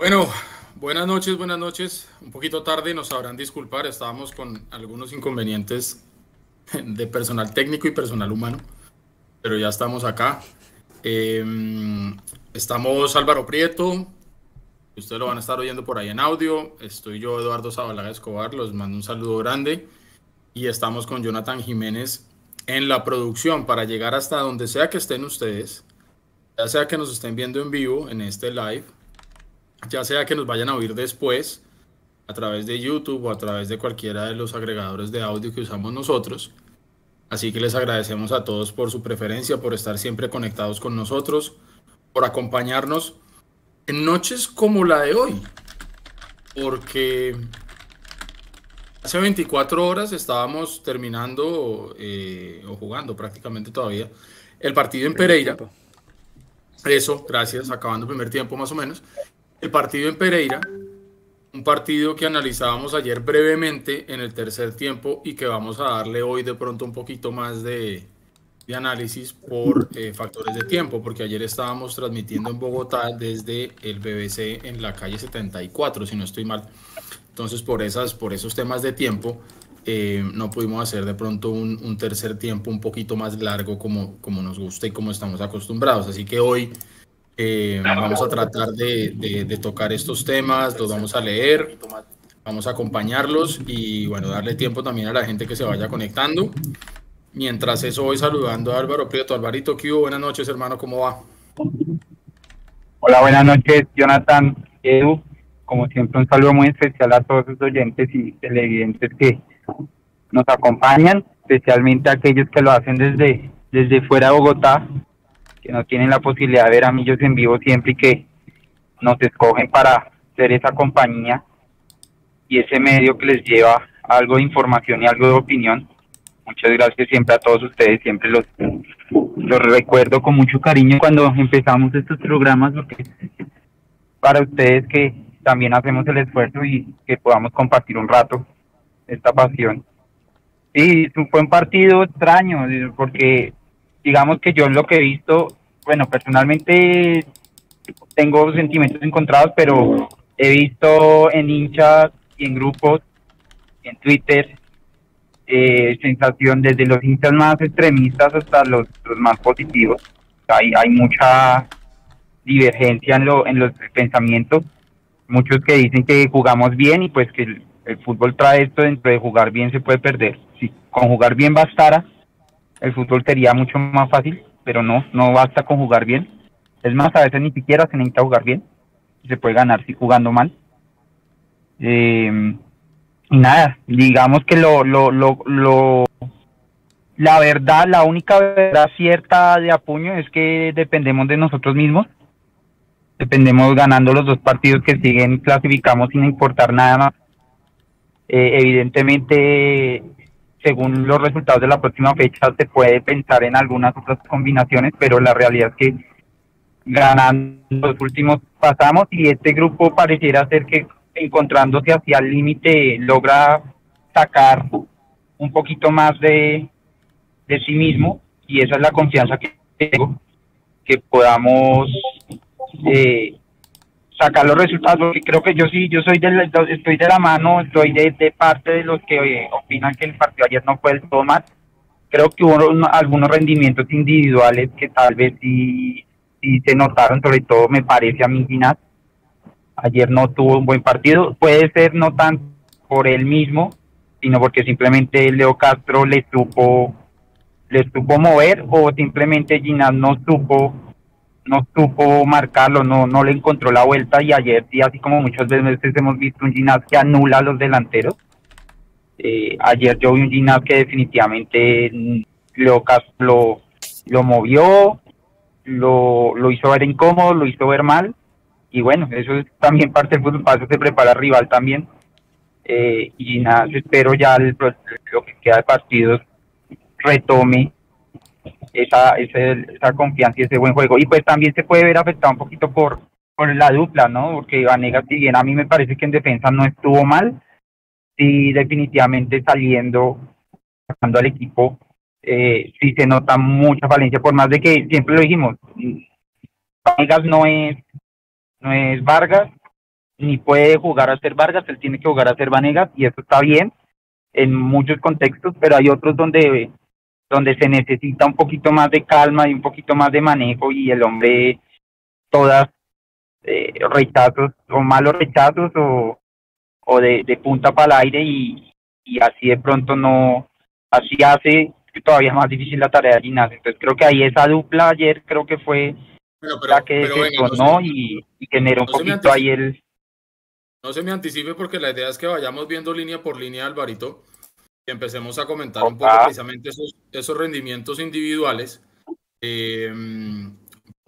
Bueno, buenas noches, buenas noches. Un poquito tarde, nos sabrán disculpar, estábamos con algunos inconvenientes de personal técnico y personal humano, pero ya estamos acá. Em, estamos Álvaro Prieto, ustedes lo van a estar oyendo por ahí en audio. Estoy yo, Eduardo Zabalaga Escobar, los mando un saludo grande. Y estamos con Jonathan Jiménez en la producción para llegar hasta donde sea que estén ustedes, ya sea que nos estén viendo en vivo en este live, ya sea que nos vayan a oír después a través de YouTube o a través de cualquiera de los agregadores de audio que usamos nosotros. Así que les agradecemos a todos por su preferencia, por estar siempre conectados con nosotros, por acompañarnos en noches como la de hoy. Porque hace 24 horas estábamos terminando eh, o jugando prácticamente todavía el partido en Pereira. Eso, gracias, acabando el primer tiempo más o menos. El partido en Pereira, un partido que analizábamos ayer brevemente en el tercer tiempo y que vamos a darle hoy de pronto un poquito más de, análisis por eh, factores de tiempo, porque ayer estábamos transmitiendo en Bogotá desde el BBC en la calle 74, si no estoy mal. Entonces, por, esas, por esos temas de tiempo, eh, no pudimos hacer de pronto un, tercer tiempo un poquito más largo como, como nos gusta y como estamos acostumbrados. Así que hoy eh, vamos a tratar de, tocar estos temas, los vamos a leer, vamos a acompañarlos y bueno, darle tiempo también a la gente que se vaya conectando. Mientras eso voy saludando a Álvaro Prieto. Alvarito, ¿qué Buenas noches, hermano, ¿cómo va? Hola, buenas noches, Jonathan, Edu. Como siempre, un saludo muy especial a todos los oyentes y televidentes que nos acompañan, especialmente a aquellos que lo hacen desde, desde fuera de Bogotá que no tienen la posibilidad de ver a Millos en vivo siempre y que nos escogen para ser esa compañía y ese medio que les lleva algo de información y algo de opinión. Muchas gracias siempre a todos ustedes, siempre los, los recuerdo con mucho cariño cuando empezamos estos programas, porque para ustedes que también hacemos el esfuerzo y que podamos compartir un rato esta pasión. Sí, fue un partido extraño, porque digamos que yo lo que he visto, bueno, personalmente tengo sentimientos encontrados, pero he visto en hinchas y en grupos, en Twitter, eh, sensación desde los hinchas más extremistas hasta los, más positivos. Hay, hay mucha divergencia en, lo, en los pensamientos. Muchos que dicen que jugamos bien y pues que el, el fútbol trae esto dentro de jugar bien se puede perder. Si con jugar bien bastara, el fútbol sería mucho más fácil, pero no, no basta con jugar bien. Es más, a veces ni siquiera se necesita jugar bien. Se puede ganar si jugando mal. Eh, y nada, digamos que lo, lo, lo, lo, la verdad, la única verdad cierta de apuño es que dependemos de nosotros mismos. Dependemos ganando los dos partidos que siguen, clasificamos sin importar nada más. Eh, evidentemente según los resultados de la próxima fecha se puede pensar en algunas otras combinaciones, pero la realidad es que ganando los últimos pasamos y este grupo pareciera ser que encontrándose hacia el límite logra sacar un poquito más de, de sí mismo y esa es la confianza que tengo, que podamos eh, sacar los resultados, porque creo que yo sí, yo soy del, estoy de la mano, estoy de, parte de los que eh, opinan que el partido ayer no fue del todo mal. Creo que hubo algunos rendimientos individuales que tal vez sí, sí se notaron, sobre todo me parece a mí Ginás. Ayer no tuvo un buen partido, puede ser no tan por él mismo, sino porque simplemente Leo Castro le supo, le supo mover o simplemente Ginás no supo no supo marcarlo, no, no le encontró la vuelta y ayer sí, así como muchas veces hemos visto un Ginás que anula a los delanteros. Eh, ayer yo vi un Ginás que definitivamente lo, lo, lo movió, lo, lo hizo ver incómodo, lo hizo ver mal y bueno, eso es también parte del fútbol, para eso se prepara rival también. Eh, y Ginás espero ya el, lo que queda de partidos retome esa, esa, confianza y ese buen juego. Y pues también se puede ver afectado un poquito por, por la dupla, ¿no? Porque Vanegas, si bien a mí me parece que en defensa no estuvo mal, sí definitivamente saliendo, sacando al equipo, eh, sí se nota mucha falencia, por más de que siempre lo dijimos, Vanegas no es, no es Vargas, ni puede jugar a ser Vargas, él tiene que jugar a ser Vanegas y eso está bien en muchos contextos, pero hay otros donde, donde se necesita un poquito más de calma y un poquito más de manejo y el hombre todas eh, rechazos o malos rechazos o, o de, de punta para el aire y, y así de pronto no, así hace todavía más difícil la tarea de Ginás. Entonces creo que ahí esa dupla ayer creo que fue la que se y, y, generó un poquito ahí el... No se me anticipe porque la idea es que vayamos viendo línea por línea, Alvarito, empecemos a comentar un poco precisamente esos, esos rendimientos individuales. Eh,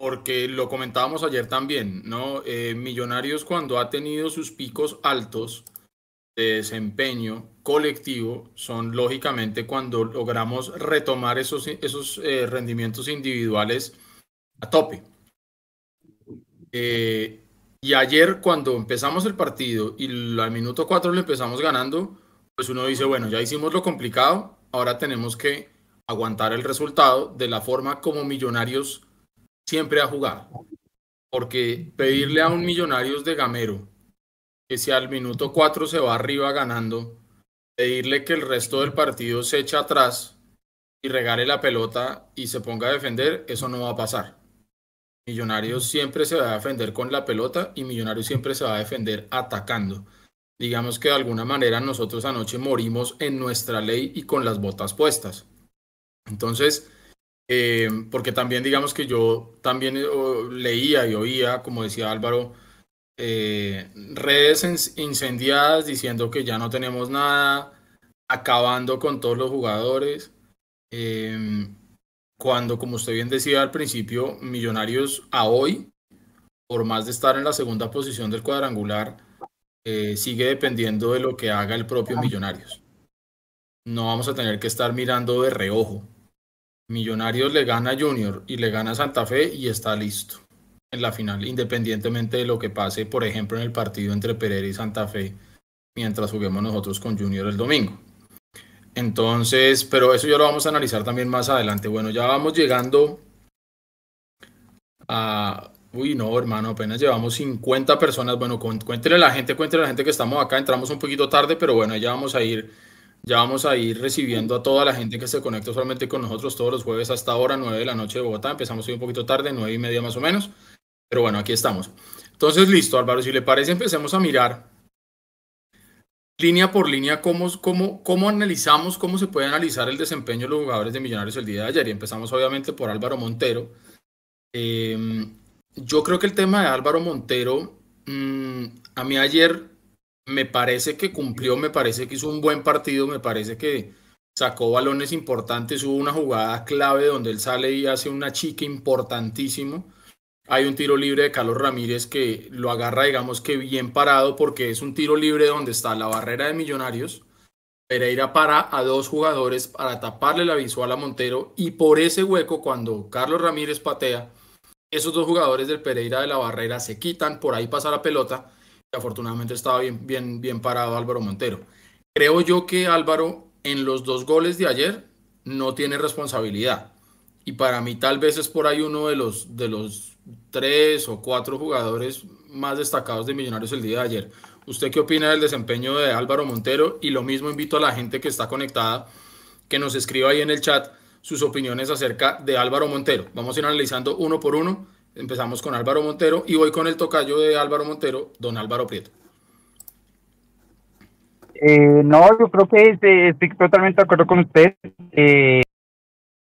porque lo comentábamos ayer también, ¿no? Eh, Millonarios cuando ha tenido sus picos altos de desempeño colectivo son lógicamente cuando logramos retomar esos, esos eh, rendimientos individuales a tope. Eh, y ayer cuando empezamos el partido y al minuto 4 le empezamos ganando, pues uno dice, bueno, ya hicimos lo complicado, ahora tenemos que aguantar el resultado de la forma como Millonarios siempre ha jugado. Porque pedirle a un Millonarios de Gamero que si al minuto 4 se va arriba ganando, pedirle que el resto del partido se eche atrás y regale la pelota y se ponga a defender, eso no va a pasar. Millonarios siempre se va a defender con la pelota y Millonarios siempre se va a defender atacando. Digamos que de alguna manera nosotros anoche morimos en nuestra ley y con las botas puestas. Entonces, eh, porque también digamos que yo también eh, leía y oía, como decía Álvaro, eh, redes incendiadas diciendo que ya no tenemos nada, acabando con todos los jugadores. Em, cuando, como usted bien decía al principio, Millonarios a hoy, por más de estar en la segunda posición del cuadrangular, eh, sigue dependiendo de lo que haga el propio Millonarios. No vamos a tener que estar mirando de reojo. Millonarios le gana a Junior y le gana a Santa Fe y está listo en la final, independientemente de lo que pase, por ejemplo, en el partido entre Pereira y Santa Fe, mientras juguemos nosotros con Junior el domingo. Entonces, pero eso ya lo vamos a analizar también más adelante. Bueno, ya vamos llegando a... Uy, no, hermano, apenas llevamos 50 personas. Bueno, cuéntenle a la gente, cuéntenle a la gente que estamos acá. Entramos un poquito tarde, pero bueno, ya vamos a ir, ya vamos a ir recibiendo a toda la gente que se conecta solamente con nosotros todos los jueves hasta ahora, 9 de la noche de Bogotá. Empezamos hoy un poquito tarde, 9 y media más o menos. Pero bueno, aquí estamos. Entonces, listo, Álvaro, si le parece, empecemos a mirar línea por línea cómo, cómo, cómo analizamos, cómo se puede analizar el desempeño de los jugadores de Millonarios el día de ayer. Y empezamos obviamente por Álvaro Montero. Em, yo creo que el tema de Álvaro Montero, mm, a mí ayer me parece que cumplió, me parece que hizo un buen partido, me parece que sacó balones importantes, hubo una jugada clave donde él sale y hace una chica importantísimo hay un tiro libre de Carlos Ramírez que lo agarra, digamos que bien parado, porque es un tiro libre donde está la barrera de Millonarios. Pereira para a dos jugadores para taparle la visual a Montero y por ese hueco, cuando Carlos Ramírez patea, esos dos jugadores del Pereira de la barrera se quitan, por ahí pasa la pelota afortunadamente estaba bien, bien, bien parado Álvaro Montero. Creo yo que Álvaro en los dos goles de ayer no tiene responsabilidad y para mí tal vez es por ahí uno de los, de los tres o cuatro jugadores más destacados de Millonarios el día de ayer. ¿Usted qué opina del desempeño de Álvaro Montero? Y lo mismo invito a la gente que está conectada que nos escriba ahí en el chat sus opiniones acerca de Álvaro Montero. Vamos a ir analizando uno por uno. Empezamos con Álvaro Montero y voy con el tocayo de Álvaro Montero, don Álvaro Prieto. Eh, no, yo creo que este, estoy totalmente de acuerdo con usted. Eh,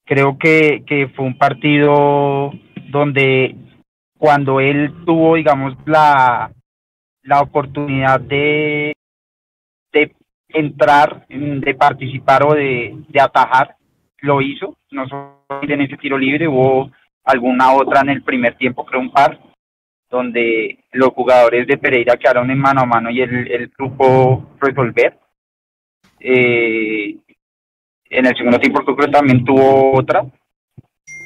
creo que, que fue un partido donde cuando él tuvo, digamos, la, la oportunidad de, de entrar, de participar o de, de atajar, lo hizo, no solo en ese tiro libre, hubo alguna otra en el primer tiempo, creo un par, donde los jugadores de Pereira quedaron en mano a mano y el, el grupo resolver. Eh, en el segundo tiempo creo que también tuvo otra,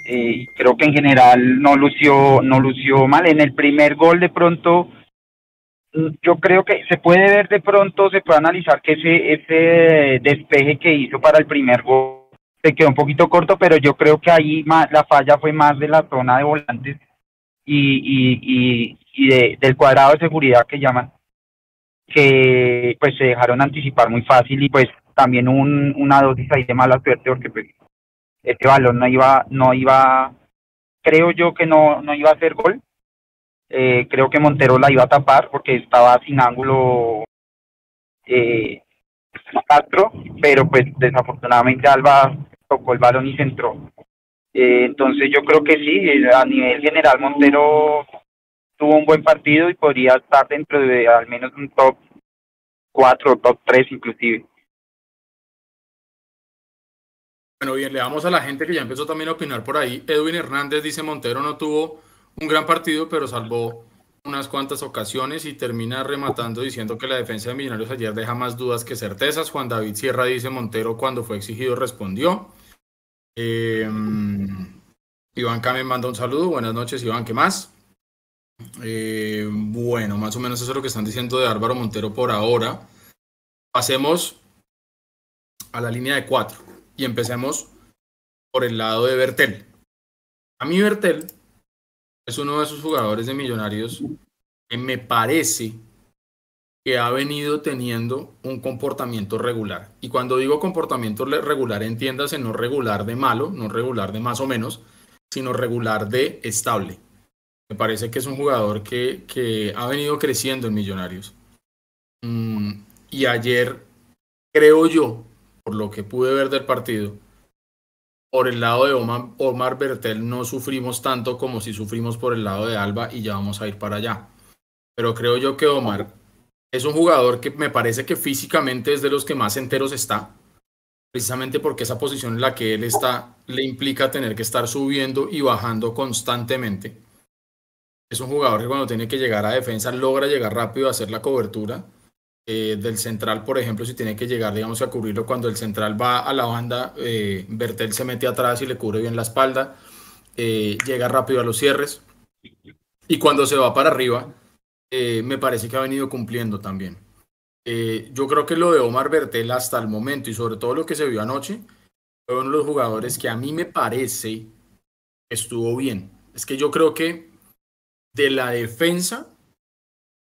eh, creo que en general no lució, no lució mal. En el primer gol de pronto, yo creo que se puede ver de pronto, se puede analizar que ese, ese despeje que hizo para el primer gol se quedó un poquito corto, pero yo creo que ahí la falla fue más de la zona de volantes y, y, y, y de, del cuadrado de seguridad que llaman. que pues se dejaron anticipar muy fácil y pues también un, una dosis ahí de mala suerte porque pues este balón no iba, no iba, creo yo que no, no iba a hacer gol. Eh, creo que Montero la iba a tapar porque estaba sin ángulo eh, Castro, pero pues desafortunadamente Alba tocó el balón y se entró. Eh, entonces yo creo que sí, a nivel general Montero tuvo un buen partido y podría estar dentro de al menos un top 4, top 3 inclusive. Bueno, bien, le damos a la gente que ya empezó también a opinar por ahí. Edwin Hernández dice Montero no tuvo un gran partido, pero salvó unas cuantas ocasiones y termina rematando diciendo que la defensa de Millonarios ayer deja más dudas que certezas. Juan David Sierra dice Montero cuando fue exigido respondió. Eh, Iván me manda un saludo. Buenas noches, Iván. ¿Qué más? Eh, bueno, más o menos eso es lo que están diciendo de Álvaro Montero por ahora. Pasemos a la línea de cuatro y empecemos por el lado de Bertel. A mí Bertel es uno de esos jugadores de Millonarios que me parece que ha venido teniendo un comportamiento regular. Y cuando digo comportamiento regular, entiéndase no regular de malo, no regular de más o menos, sino regular de estable. Me parece que es un jugador que, que ha venido creciendo en Millonarios. Mm, y ayer, creo yo, por lo que pude ver del partido, por el lado de Omar, Omar Bertel no sufrimos tanto como si sufrimos por el lado de Alba y ya vamos a ir para allá. Pero creo yo que Omar es un jugador que me parece que físicamente es de los que más enteros está, precisamente porque esa posición en la que él está le implica tener que estar subiendo y bajando constantemente. Es un jugador que cuando tiene que llegar a defensa logra llegar rápido a hacer la cobertura eh, del central, por ejemplo, si tiene que llegar, digamos, a cubrirlo cuando el central va a la banda, eh, Bertel se mete atrás y le cubre bien la espalda, eh, llega rápido a los cierres y cuando se va para arriba, me parece que ha venido cumpliendo también. yo creo que lo de Omar Bertel hasta el momento y sobre todo lo que se vio anoche, fue uno de los jugadores que a mí me parece estuvo bien. Es que yo creo que de la defensa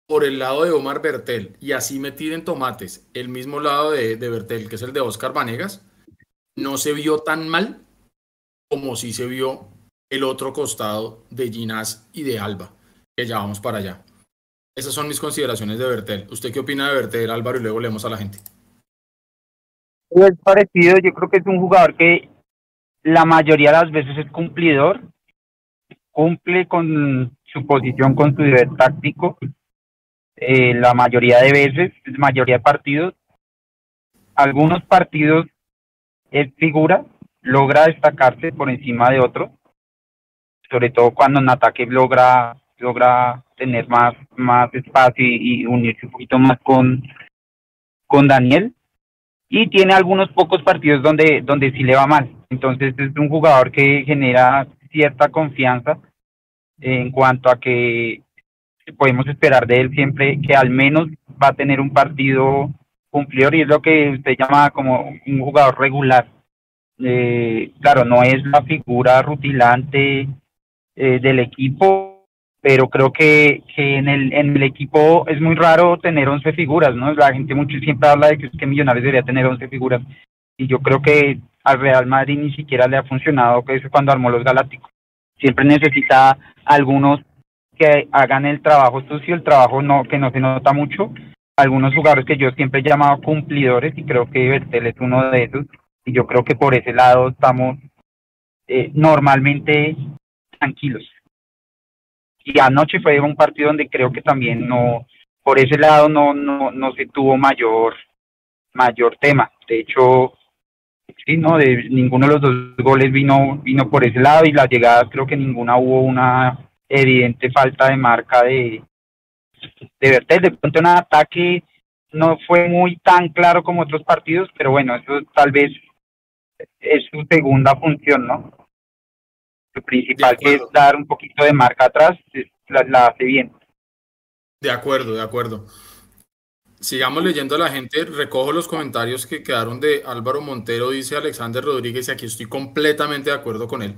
por el lado de Omar Bertel y así me tiren tomates el mismo lado de, de Bertel, que es el de Oscar Vanegas, no se vio tan mal como si se vio el otro costado de Ginás y de Alba, que ya vamos para allá. Esas son mis consideraciones de Bertel. ¿Usted qué opina de Bertel, Álvaro? Y luego leemos a la gente. Es parecido, yo creo que es un jugador que la mayoría de las veces es cumplidor, cumple con su posición, con su deber táctico, eh, la mayoría de veces, mayoría de partidos, algunos partidos es figura, logra destacarse por encima de otros, sobre todo cuando en ataque logra, logra tener más, más espacio y, unirse un poquito más con, con Daniel. Y tiene algunos pocos partidos donde, donde sí le va mal. Entonces es un jugador que genera cierta confianza en cuanto a que podemos esperar de él siempre que al menos va a tener un partido cumplidor y es lo que usted llama como un jugador regular. Eh, claro, no es la figura rutilante eh, del equipo, pero creo que, que en, el, en el equipo es muy raro tener 11 figuras, ¿no? La gente mucho siempre habla de que, que Millonarios debería tener 11 figuras y yo creo que al Real Madrid ni siquiera le ha funcionado que es cuando armó los Galácticos. Siempre necesita algunos que hagan el trabajo sucio, el trabajo no que no se nota mucho. Algunos jugadores que yo siempre he llamado cumplidores y creo que Bertel es uno de esos. Y yo creo que por ese lado estamos eh, normalmente tranquilos. Y anoche fue un partido donde creo que también no, por ese lado no, no, no se tuvo mayor, mayor tema. De hecho, sí, no, de ninguno de los dos goles vino, vino por ese lado y las llegadas creo que ninguna hubo una evidente falta de marca de, de Bertel. De pronto en ataque no fue muy tan claro como otros partidos, pero bueno, eso tal vez es su segunda función, ¿no? Lo principal que es dar un poquito de marca atrás, la, la hace bien. De acuerdo, de acuerdo. Sigamos leyendo a la gente. Recojo los comentarios que quedaron de Álvaro Montero, dice Alexander Rodríguez, y aquí estoy completamente de acuerdo con él.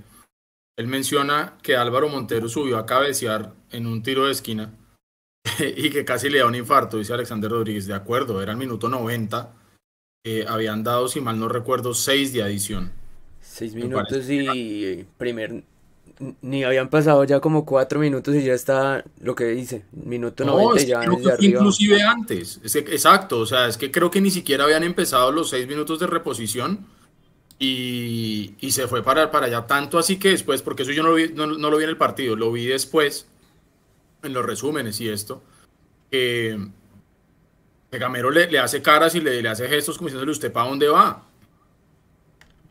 Él menciona que Álvaro Montero subió a cabecear en un tiro de esquina y que casi le da un infarto, dice Alexander Rodríguez. De acuerdo, era el minuto 90. Eh, habían dado, si mal no recuerdo, seis de adición. Seis minutos y primer ni habían pasado ya como cuatro minutos y ya está lo que dice, minuto no, 90 ya Inclusive antes, exacto, o sea, es que creo que ni siquiera habían empezado los seis minutos de reposición y, se fue para, para allá, tanto así que después, porque eso yo no lo, vi, no, lo vi en el partido, lo vi después en los resúmenes y esto, que Gamero le, le, hace caras y le, le hace gestos como diciéndole usted para dónde va.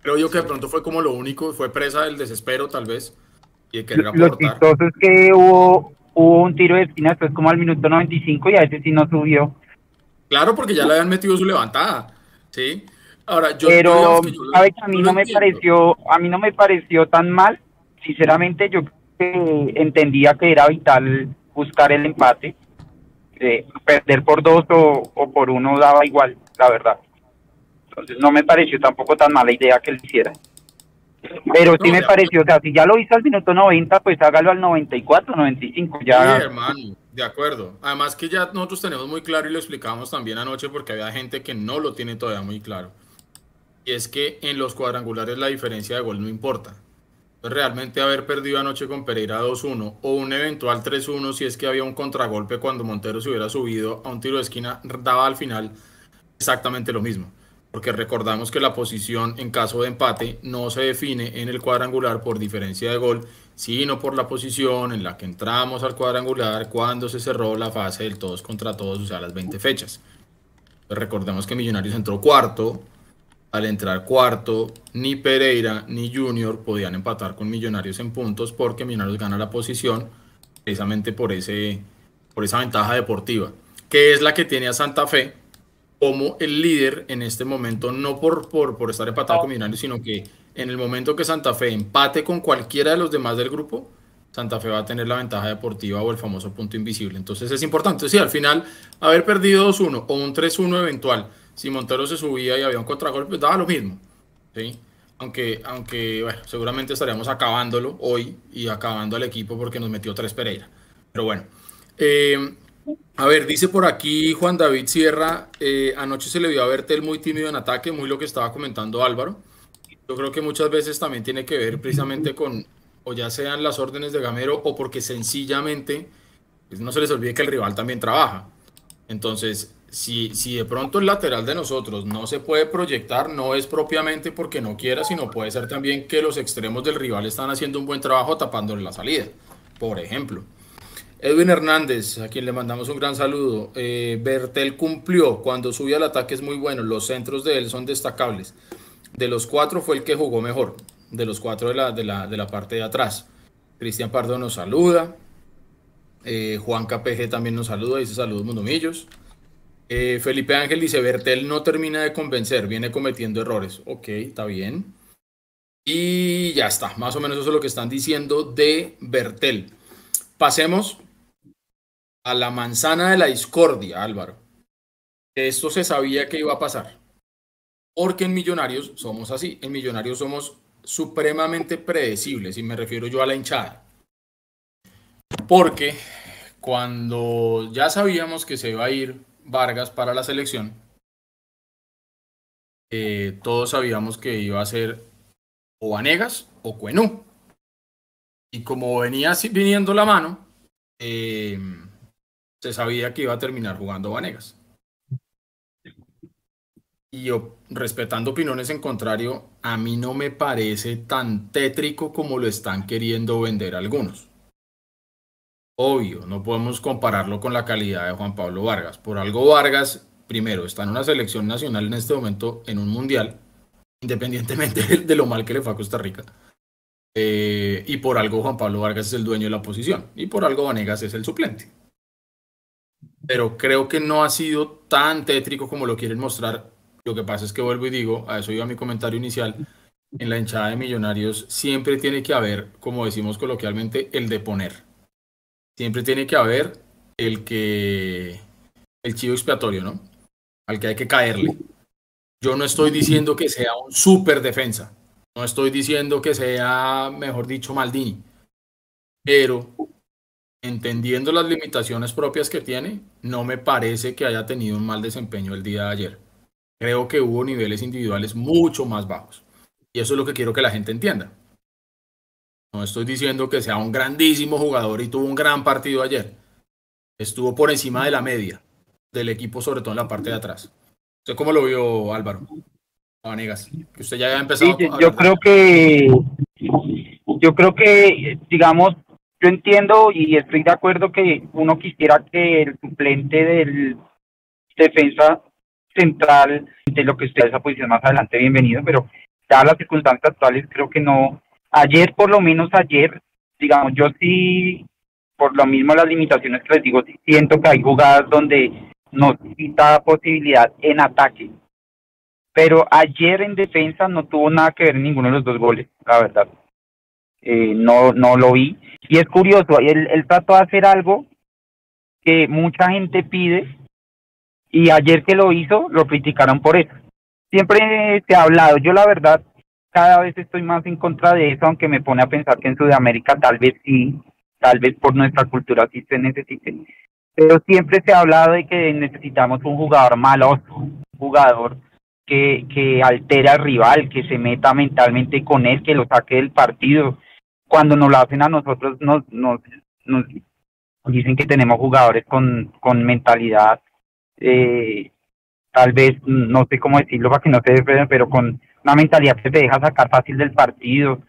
Creo yo que de pronto fue como lo único, fue presa del desespero tal vez lo chistoso es que hubo, hubo un tiro de esquina después como al minuto 95 y a ese sí no subió. Claro, porque ya le habían metido su levantada, ¿sí? Ahora, yo, Pero, ¿sabe que a mí no, me pareció, a mí no me pareció tan mal? Sinceramente, yo entendía que era vital buscar el empate. Eh, perder por dos o, o por uno daba igual, la verdad. Entonces no me pareció tampoco tan mala idea que él hiciera. Pero sí me pareció, o sea, si ya lo hizo al minuto 90, pues hágalo al 94, 95, ya. Sí, hermano, de acuerdo. Además que ya nosotros tenemos muy claro y lo explicamos también anoche porque había gente que no lo tiene todavía muy claro. Y es que en los cuadrangulares la diferencia de gol no importa. Realmente haber perdido anoche con Pereira 2-1 o un eventual 3-1 si es que había un contragolpe cuando Montero se hubiera subido a un tiro de esquina, daba al final exactamente lo mismo porque recordamos que la posición en caso de empate no se define en el cuadrangular por diferencia de gol, sino por la posición en la que entramos al cuadrangular cuando se cerró la fase del todos contra todos, o sea, las 20 fechas. recordemos que Millonarios entró cuarto, al entrar cuarto, ni Pereira ni Junior podían empatar con Millonarios en puntos porque Millonarios gana la posición precisamente por, ese, por esa ventaja deportiva, que es la que tiene a Santa Fe como el líder en este momento, no por, por, por estar empatado con Millonarios, sino que en el momento que Santa Fe empate con cualquiera de los demás del grupo, Santa Fe va a tener la ventaja deportiva o el famoso punto invisible. Entonces es importante, sí, al final haber perdido 2-1 o un 3-1 eventual, si Montero se subía y había un contragolpe, daba lo mismo. ¿sí? Aunque, aunque bueno, seguramente estaríamos acabándolo hoy y acabando al equipo porque nos metió tres Pereira. Pero bueno. Eh, a ver, dice por aquí Juan David Sierra, eh, anoche se le vio a Bertel muy tímido en ataque, muy lo que estaba comentando Álvaro. Yo creo que muchas veces también tiene que ver precisamente con, o ya sean las órdenes de Gamero, o porque sencillamente pues, no se les olvide que el rival también trabaja. Entonces, si, si de pronto el lateral de nosotros no se puede proyectar, no es propiamente porque no quiera, sino puede ser también que los extremos del rival están haciendo un buen trabajo tapándole la salida, por ejemplo. Edwin Hernández, a quien le mandamos un gran saludo. Eh, Bertel cumplió, cuando subió al ataque es muy bueno, los centros de él son destacables. De los cuatro fue el que jugó mejor, de los cuatro de la, de la, parte de atrás. Cristian Pardo nos saluda. Eh, Juan KPG también nos saluda, dice saludos Mundomillos. Eh, Felipe Ángel dice, Bertel no termina de convencer, viene cometiendo errores. Ok, está bien. Y ya está, más o menos eso es lo que están diciendo de Bertel. Pasemos a la manzana de la discordia, Álvaro. Esto se sabía que iba a pasar. Porque en Millonarios somos así. En Millonarios somos supremamente predecibles y me refiero yo a la hinchada. Porque cuando ya sabíamos que se iba a ir Vargas para la selección, eh, todos sabíamos que iba a ser o Vanegas o Cuenú. Y como venía viniendo la mano, eh, se sabía que iba a terminar jugando Vanegas. Y yo, respetando opiniones en contrario, a mí no me parece tan tétrico como lo están queriendo vender algunos. Obvio, no podemos compararlo con la calidad de Juan Pablo Vargas. Por algo Vargas, primero, está en una selección nacional en este momento, en un mundial, independientemente de lo mal que le fue a Costa Rica. Eh, y por algo Juan Pablo Vargas es el dueño de la posición. Y por algo Vanegas es el suplente pero creo que no ha sido tan tétrico como lo quieren mostrar. Lo que pasa es que vuelvo y digo, a eso iba mi comentario inicial, en la hinchada de millonarios siempre tiene que haber, como decimos coloquialmente, el de poner. Siempre tiene que haber el que, el chivo expiatorio, ¿no? Al que hay que caerle. Yo no estoy diciendo que sea un super defensa, no estoy diciendo que sea, mejor dicho, Maldini, pero entendiendo las limitaciones propias que tiene, no me parece que haya tenido un mal desempeño el día de ayer. Creo que hubo niveles individuales mucho más bajos. Y eso es lo que quiero que la gente entienda. No estoy diciendo que sea un grandísimo jugador y tuvo un gran partido ayer. Estuvo por encima de la media del equipo, sobre todo en la parte de atrás. ¿Usted cómo lo vio, Álvaro? Vanegas, que usted ya había empezado. yo creo que, yo creo que, digamos, yo entiendo y estoy de acuerdo que uno quisiera que el suplente del defensa central de lo que esté esa posición más adelante, bienvenido, pero ya las circunstancias actuales creo que no. Ayer, por lo menos ayer, digamos, yo sí, por lo mismo las limitaciones que les digo, siento que hay jugadas donde nos quita posibilidad en ataque. Pero ayer en defensa no tuvo nada que ver ninguno de los dos goles, la verdad. Eh, no, no lo vi. Y es curioso, él, él trató de hacer algo que mucha gente pide y ayer que lo hizo lo criticaron por eso. Siempre se ha hablado, yo la verdad cada vez estoy más en contra de eso, aunque me pone a pensar que en Sudamérica tal vez sí, tal vez por nuestra cultura sí se necesite. Pero siempre se ha hablado de que necesitamos un jugador malo, un jugador que, que altere al rival, que se meta mentalmente con él, que lo saque del partido. Cuando nos lo hacen a nosotros, nos, nos, nos dicen que tenemos jugadores con, con mentalidad eh, tal vez, no sé cómo decirlo para que no se desprenden, pero con una mentalidad que te deja sacar fácil del partido.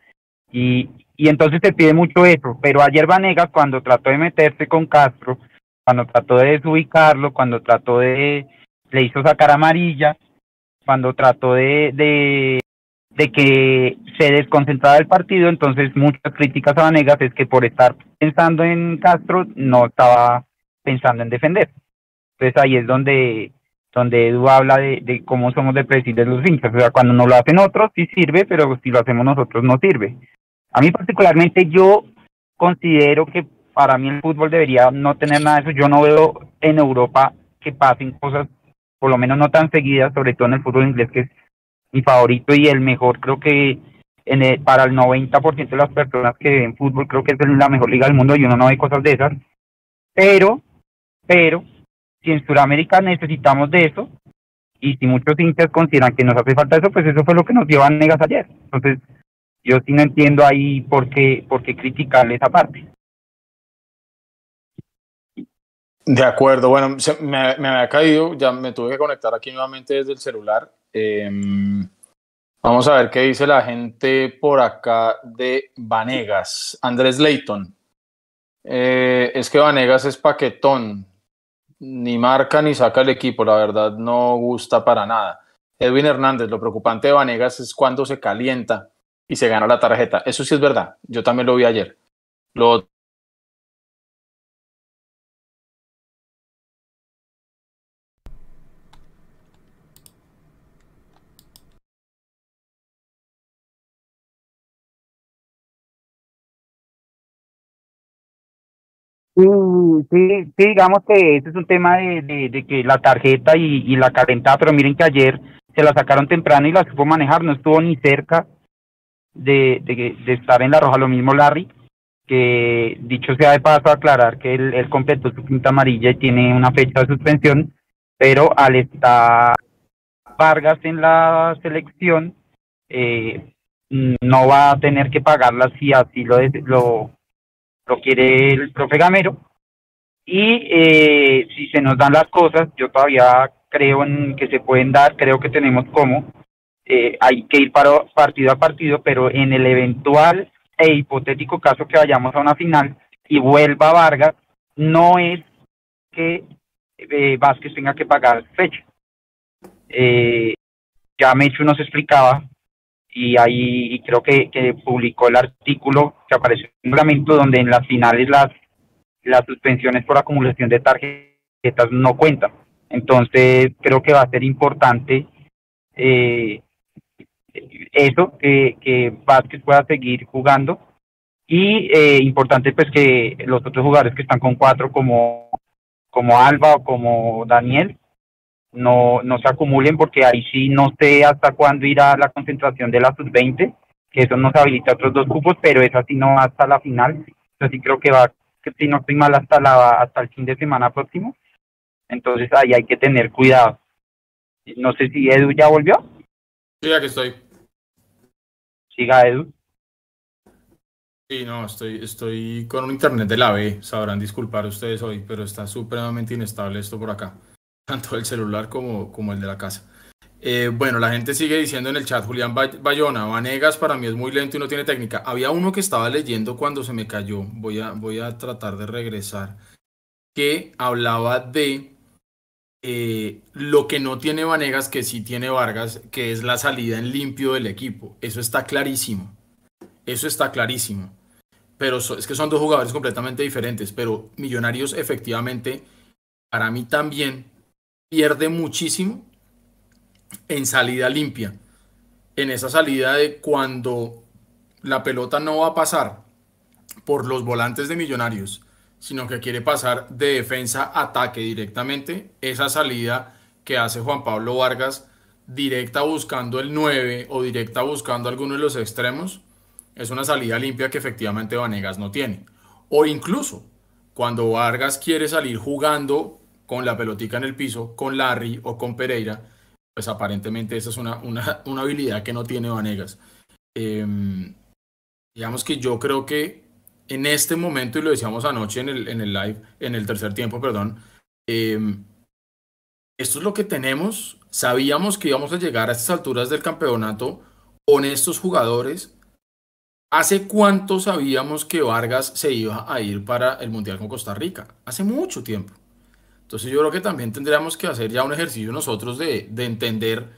Y, y entonces te pide mucho eso. Pero ayer Vanegas, cuando trató de meterse con Castro, cuando trató de desubicarlo, cuando trató de. le hizo sacar amarilla, cuando trató de, de, de que se desconcentrara el partido, entonces muchas críticas a Vanegas es que por estar pensando en Castro no estaba pensando en defender. Entonces ahí es donde, donde Edu habla de, cómo somos de de los hinchas. O sea, cuando no lo hacen otros sí sirve, pero si lo hacemos nosotros no sirve. A mí particularmente yo considero que para mí el fútbol debería no tener nada de eso. Yo no veo en Europa que pasen cosas, por lo menos no tan seguidas, sobre todo en el fútbol inglés, que es mi favorito y el mejor. Creo que en el, para el 90% de las personas que ven fútbol, creo que es la mejor liga del mundo y uno no ve cosas de esas. Pero, pero, si en Sudamérica necesitamos de eso, y si muchos hinchas consideran que nos hace falta eso, pues eso fue lo que nos dio a Negas ayer. Entonces, yo sí no entiendo ahí por qué, por qué criticarle esa parte. De acuerdo, bueno, me, me había caído, ya me tuve que conectar aquí nuevamente desde el celular. Em, vamos a ver qué dice la gente por acá de Vanegas. Andrés Leighton. Eh, es que Vanegas es paquetón, ni marca ni saca el equipo, la verdad no gusta para nada. Edwin Hernández, lo preocupante de Vanegas es cuando se calienta y se gana la tarjeta. Eso sí es verdad, yo también lo vi ayer. Lo Sí, sí, digamos que ese es un tema de, de, que la tarjeta y, la calentada, pero miren que ayer se la sacaron temprano y la supo manejar, no estuvo ni cerca de, de, estar en la roja, lo mismo Larry, que dicho sea de paso aclarar que él, él completó su quinta amarilla y tiene una fecha de suspensión, pero al estar Vargas en la selección, eh, no va a tener que pagarla si así lo, lo, lo quiere el profe Gamero. Y eh, si se nos dan las cosas, yo todavía creo en que se pueden dar, creo que tenemos cómo. Eh, hay que ir para partido a partido, pero en el eventual e hipotético caso que vayamos a una final y vuelva Vargas, no es que eh, Vázquez tenga que pagar fecha. Eh, ya Mechu nos explicaba y ahí creo que, que publicó el artículo que apareció en el reglamento donde en las finales las, las suspensiones por acumulación de tarjetas no cuentan. Entonces creo que va a ser importante eh, eso, que, que Vázquez pueda seguir jugando y eh, importante pues que los otros jugadores que están con cuatro como, como Alba o como Daniel no, no se acumulen porque ahí sí no sé hasta cuándo irá la concentración de la sub-20, que eso nos habilita otros dos cupos, pero es así no hasta la final. Así creo que va, que si no estoy mal hasta la hasta el fin de semana próximo. Entonces ahí hay que tener cuidado. No sé si Edu ya volvió. Sí, aquí estoy. Siga Edu. Sí, no, estoy, estoy con un internet de la B, sabrán disculpar ustedes hoy, pero está supremamente inestable esto por acá, tanto el celular como, como el de la casa. Eh, bueno, la gente sigue diciendo en el chat, Julián Bayona, Vanegas para mí es muy lento y no tiene técnica. Había uno que estaba leyendo cuando se me cayó, voy a, voy a tratar de regresar, que hablaba de eh, lo que no tiene Vanegas, que sí tiene Vargas, que es la salida en limpio del equipo. Eso está clarísimo. Eso está clarísimo pero es que son dos jugadores completamente diferentes, pero Millonarios efectivamente, para mí también, pierde muchísimo en salida limpia, en esa salida de cuando la pelota no va a pasar por los volantes de Millonarios, sino que quiere pasar de defensa a ataque directamente, esa salida que hace Juan Pablo Vargas directa buscando el 9 o directa buscando alguno de los extremos, es una salida limpia que efectivamente Vanegas no tiene. O incluso cuando Vargas quiere salir jugando con la pelotica en el piso, con Larry o con Pereira, pues aparentemente esa es una, una, habilidad que no tiene Vanegas. Em, digamos que yo creo que en este momento, y lo decíamos anoche en el, en el live, en el tercer tiempo, perdón, em, esto es lo que tenemos. Sabíamos que íbamos a llegar a estas alturas del campeonato con estos jugadores ¿Hace cuánto sabíamos que Vargas se iba a ir para el Mundial con Costa Rica? Hace mucho tiempo. Entonces yo creo que también tendríamos que hacer ya un ejercicio nosotros de, entender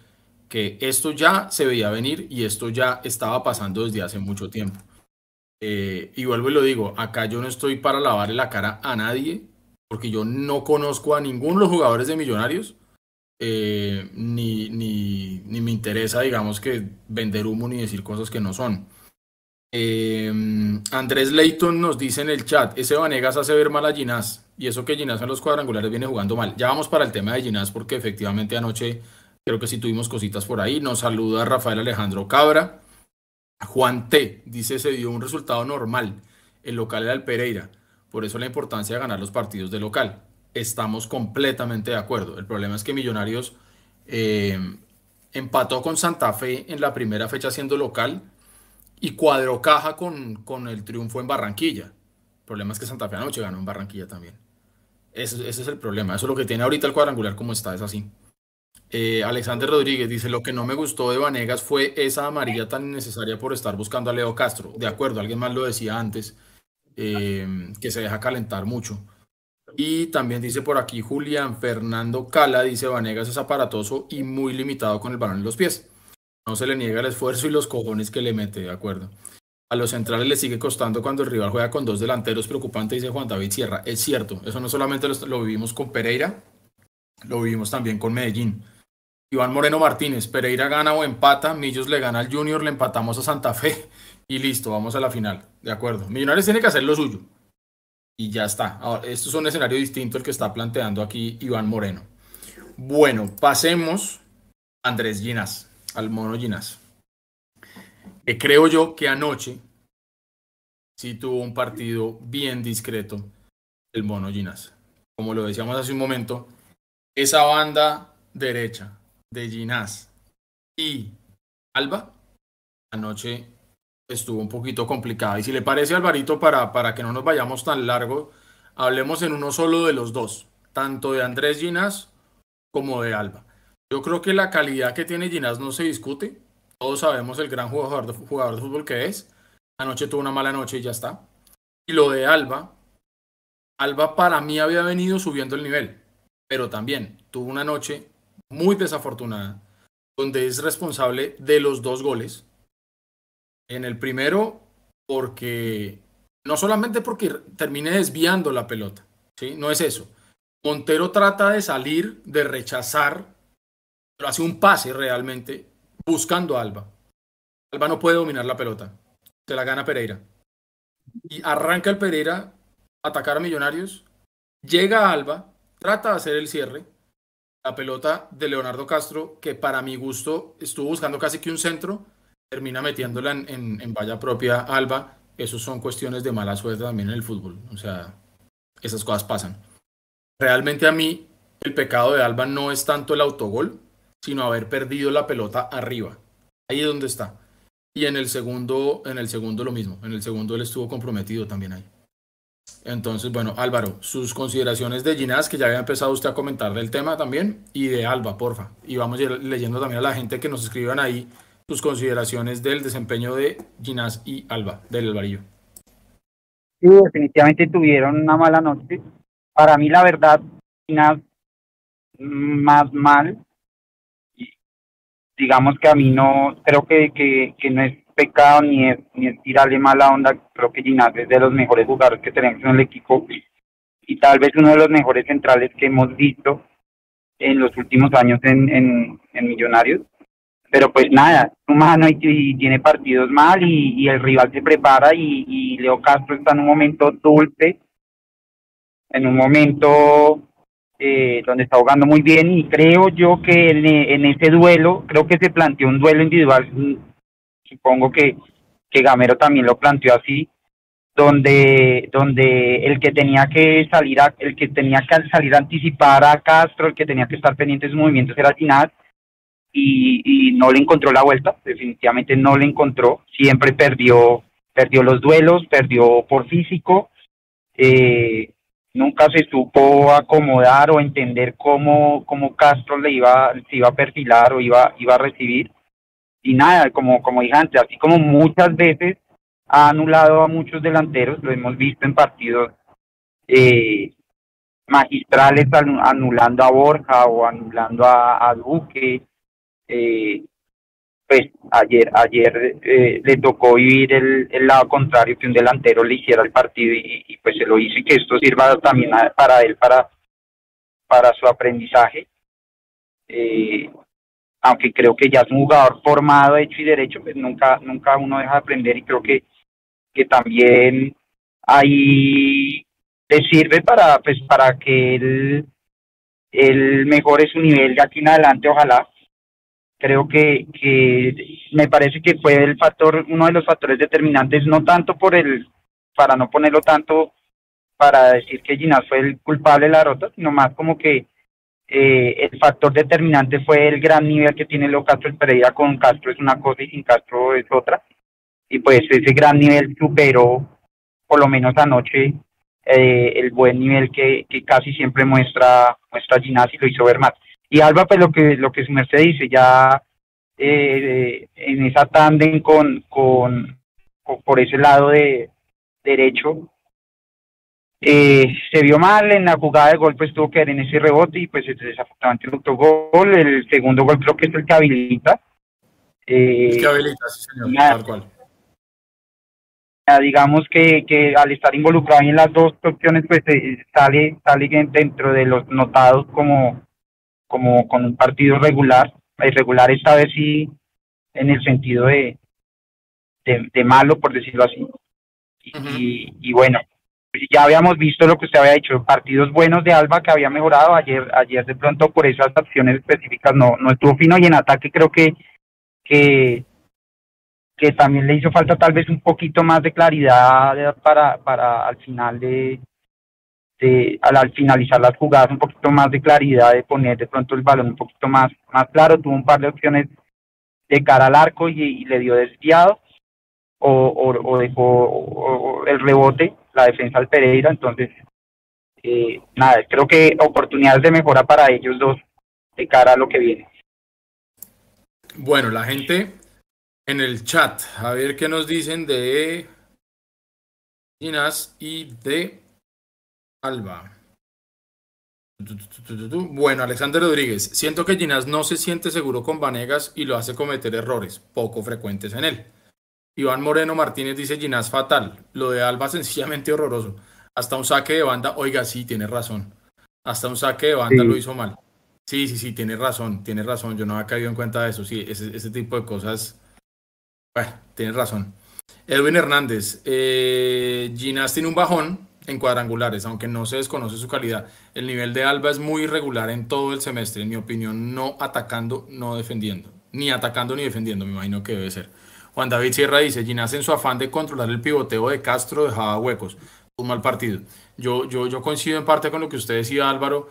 que esto ya se veía venir y esto ya estaba pasando desde hace mucho tiempo. Eh, y vuelvo y lo digo, acá yo no estoy para lavarle la cara a nadie, porque yo no conozco a ninguno de los jugadores de Millonarios, eh, ni, ni, ni me interesa, digamos, que vender humo ni decir cosas que no son. Em, Andrés Leighton nos dice en el chat, ese Vanegas hace ver mal a Ginás y eso que Ginás en los cuadrangulares viene jugando mal. Ya vamos para el tema de Ginás porque efectivamente anoche creo que sí tuvimos cositas por ahí. Nos saluda Rafael Alejandro Cabra. Juan T dice se dio un resultado normal. El local era el Pereira. Por eso la importancia de ganar los partidos de local. Estamos completamente de acuerdo. El problema es que Millonarios em, empató con Santa Fe en la primera fecha siendo local y cuadró caja con, con el triunfo en Barranquilla. El problema es que Santa Fe anoche ganó en Barranquilla también. Ese, ese, es el problema. Eso es lo que tiene ahorita el cuadrangular como está, es así. Eh, Alexander Rodríguez dice, lo que no me gustó de Vanegas fue esa amarilla tan innecesaria por estar buscando a Leo Castro. De acuerdo, alguien más lo decía antes, eh, que se deja calentar mucho. Y también dice por aquí Julián Fernando Cala, dice Vanegas es aparatoso y muy limitado con el balón en los pies. No se le niega el esfuerzo y los cojones que le mete, de acuerdo. A los centrales le sigue costando cuando el rival juega con dos delanteros preocupante, dice Juan David Sierra. Es cierto, eso no solamente lo, vivimos con Pereira, lo vivimos también con Medellín. Iván Moreno Martínez, Pereira gana o empata, Millos le gana al Junior, le empatamos a Santa Fe y listo, vamos a la final. De acuerdo. Millonarios tiene que hacer lo suyo. Y ya está. Ahora, esto es un escenario distinto el que está planteando aquí Iván Moreno. Bueno, pasemos a Andrés Ginas al mono Ginás. Que creo yo que anoche sí tuvo un partido bien discreto el mono Ginás. Como lo decíamos hace un momento, esa banda derecha de Ginás y Alba anoche estuvo un poquito complicada. Y si le parece, Alvarito, para, para que no nos vayamos tan largo, hablemos en uno solo de los dos, tanto de Andrés Ginás como de Alba. Yo creo que la calidad que tiene Ginás no se discute. Todos sabemos el gran jugador de, fútbol que es. Anoche tuvo una mala noche y ya está. Y lo de Alba, Alba para mí había venido subiendo el nivel, pero también tuvo una noche muy desafortunada, donde es responsable de los dos goles. En el primero, porque no solamente porque termine desviando la pelota, ¿sí? no es eso. Montero trata de salir, de rechazar pero hace un pase realmente buscando a Alba. Alba no puede dominar la pelota. Se la gana Pereira. Y arranca el Pereira a atacar a Millonarios. Llega Alba, trata de hacer el cierre. La pelota de Leonardo Castro, que para mi gusto estuvo buscando casi que un centro, termina metiéndola en, valla propia Alba. eso son cuestiones de mala suerte también en el fútbol. O sea, esas cosas pasan. Realmente a mí el pecado de Alba no es tanto el autogol, sino haber perdido la pelota arriba. Ahí es donde está. Y en el segundo, en el segundo lo mismo. En el segundo él estuvo comprometido también ahí. Entonces, bueno, Álvaro, sus consideraciones de Ginás, que ya había empezado usted a comentar del tema también, y de Alba, porfa. Y vamos leyendo también a la gente que nos escriban ahí sus consideraciones del desempeño de Ginás y Alba, del Alvarillo. Sí, definitivamente tuvieron una mala noche. Para mí, la verdad, Ginás más mal. Digamos que a mí no, creo que, que, no es pecado ni es, ni es tirarle mala onda. Creo que Ginás es de los mejores jugadores que tenemos en el equipo y tal vez uno de los mejores centrales que hemos visto en los últimos años en, en, en Millonarios. Pero pues nada, humano y, y tiene partidos mal y, y, el rival se prepara y, y Leo Castro está en un momento dulce, en un momento eh, donde está jugando muy bien y creo yo que en, en, ese duelo, creo que se planteó un duelo individual, supongo que, que Gamero también lo planteó así, donde, donde el que tenía que salir a, el que tenía que salir a anticipar a Castro, el que tenía que estar pendiente de sus movimientos era Ginás y, y no le encontró la vuelta, definitivamente no le encontró, siempre perdió, perdió los duelos, perdió por físico, eh, nunca se supo acomodar o entender cómo, cómo Castro le iba, se iba a perfilar o iba, iba a recibir. Y nada, como, como dije antes, así como muchas veces ha anulado a muchos delanteros, lo hemos visto en partidos eh, magistrales anulando a Borja o anulando a, a Duque. Eh, pues ayer ayer eh, le tocó vivir el, lado contrario que un delantero le hiciera el partido y, pues se lo hizo y que esto sirva también para él para para su aprendizaje. Eh, aunque creo que ya es un jugador formado hecho y derecho pues nunca nunca uno deja de aprender y creo que que también ahí le sirve para pues para que él él mejore su nivel de aquí en adelante ojalá creo que, me parece que fue el factor, uno de los factores determinantes, no tanto por el, para no ponerlo tanto, para decir que Ginás fue el culpable de la derrota, sino más como que eh, el factor determinante fue el gran nivel que tiene Leo Castro el Pereira con Castro es una cosa y sin Castro es otra. Y pues ese gran nivel superó, por lo menos anoche, eh, el buen nivel que, que casi siempre muestra, muestra Ginás y lo hizo ver más. Y Alba, pues lo que, lo que su merced dice, ya eh, en esa tándem con, con, con, por ese lado de derecho, eh, se vio mal en la jugada de gol, pues tuvo que ver en ese rebote y pues desafortunadamente el otro gol, el segundo gol creo que es el que habilita. Eh, el que habilita, sí señor, tal cual. Digamos que, que al estar involucrado en las dos opciones, pues eh, sale, sale dentro de los notados como como con un partido regular, irregular esta vez sí en el sentido de, de, malo, por decirlo así. Y, y, bueno, ya habíamos visto lo que usted había dicho, partidos buenos de Alba que había mejorado, ayer ayer de pronto por esas acciones específicas no, no estuvo fino y en ataque creo que, que, que también le hizo falta tal vez un poquito más de claridad para, para al final de, al, al, finalizar las jugadas un poquito más de claridad, de poner de pronto el balón un poquito más, más claro, tuvo un par de opciones de cara al arco y, le dio desviado o, dejó el rebote, la defensa al Pereira, entonces eh, nada, creo que oportunidades de mejora para ellos dos de cara a lo que viene. Bueno, la gente en el chat, a ver qué nos dicen de Inas y de Alba. Bueno, Alexander Rodríguez, siento que Ginás no se siente seguro con Vanegas y lo hace cometer errores poco frecuentes en él. Iván Moreno Martínez dice Ginás fatal, lo de Alba sencillamente horroroso. Hasta un saque de banda, oiga, sí, tiene razón. Hasta un saque de banda sí. lo hizo mal. Sí, sí, sí, tiene razón, tiene razón. Yo no había caído en cuenta de eso. Sí, ese, ese tipo de cosas. Bueno, tienes razón. Edwin Hernández, eh, Ginás tiene un bajón, en cuadrangulares, aunque no se desconoce su calidad. El nivel de Alba es muy irregular en todo el semestre, en mi opinión, no atacando, no defendiendo. Ni atacando ni defendiendo, me imagino que debe ser. Juan David Sierra dice, Ginás en su afán de controlar el pivoteo de Castro dejaba huecos. Un mal partido. Yo, yo, yo coincido en parte con lo que usted decía, Álvaro.